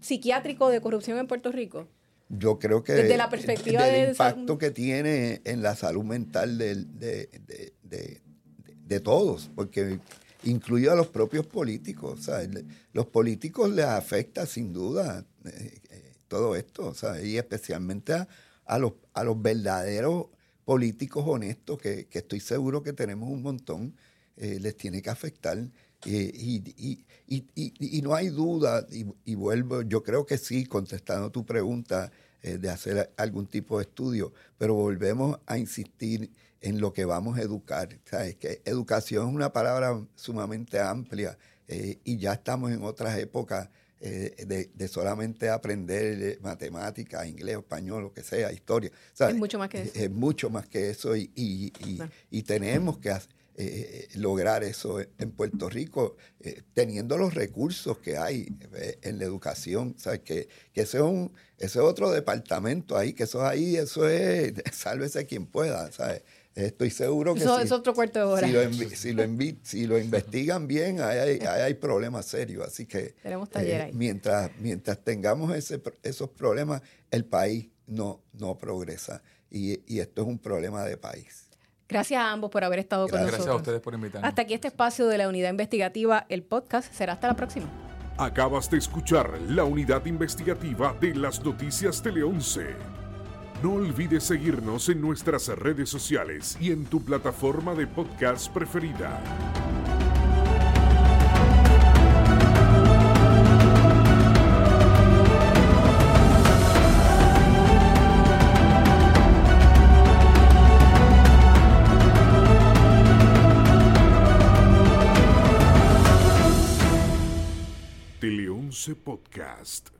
psiquiátrico de corrupción en Puerto Rico? Yo creo que desde la perspectiva del impacto que tiene en la salud mental de, de todos, porque incluido a los propios políticos. los políticos les afecta sin duda eh, eh, todo esto, y especialmente a, los, a los verdaderos políticos honestos, que, estoy seguro que tenemos un montón, eh, les tiene que afectar. Y, y, no hay duda, y, vuelvo, yo creo que sí, contestando tu pregunta de hacer algún tipo de estudio, pero volvemos a insistir en lo que vamos a educar. ¿Sabes? Que educación es una palabra sumamente amplia eh, y ya estamos en otras épocas eh, de, solamente aprender eh, matemáticas, inglés, español, lo que sea, historia. Es mucho más que eso. Es, mucho más que eso y, y, tenemos que lograr eso en Puerto Rico teniendo los recursos que hay en la educación. ¿sabes? Que, que ese, es un, ese otro departamento ahí, que eso ahí, eso es, sálvese quien pueda. ¿sabes? Estoy seguro que eso, es otro cuarto de hora. Si lo, si lo, si lo investigan bien, hay, hay, problemas serios. Así que Tenemos taller eh, mientras, mientras tengamos ese, esos problemas, el país no, no progresa. Y, y esto es un problema de país. Gracias a ambos por haber estado con nosotros. Gracias a ustedes por invitarnos. Hasta aquí este espacio de la unidad investigativa, el podcast. Será hasta la próxima. Acabas de escuchar la unidad investigativa de las noticias Tele 11. No olvides seguirnos en nuestras redes sociales y en tu plataforma de podcast preferida. Tele 11 Podcast.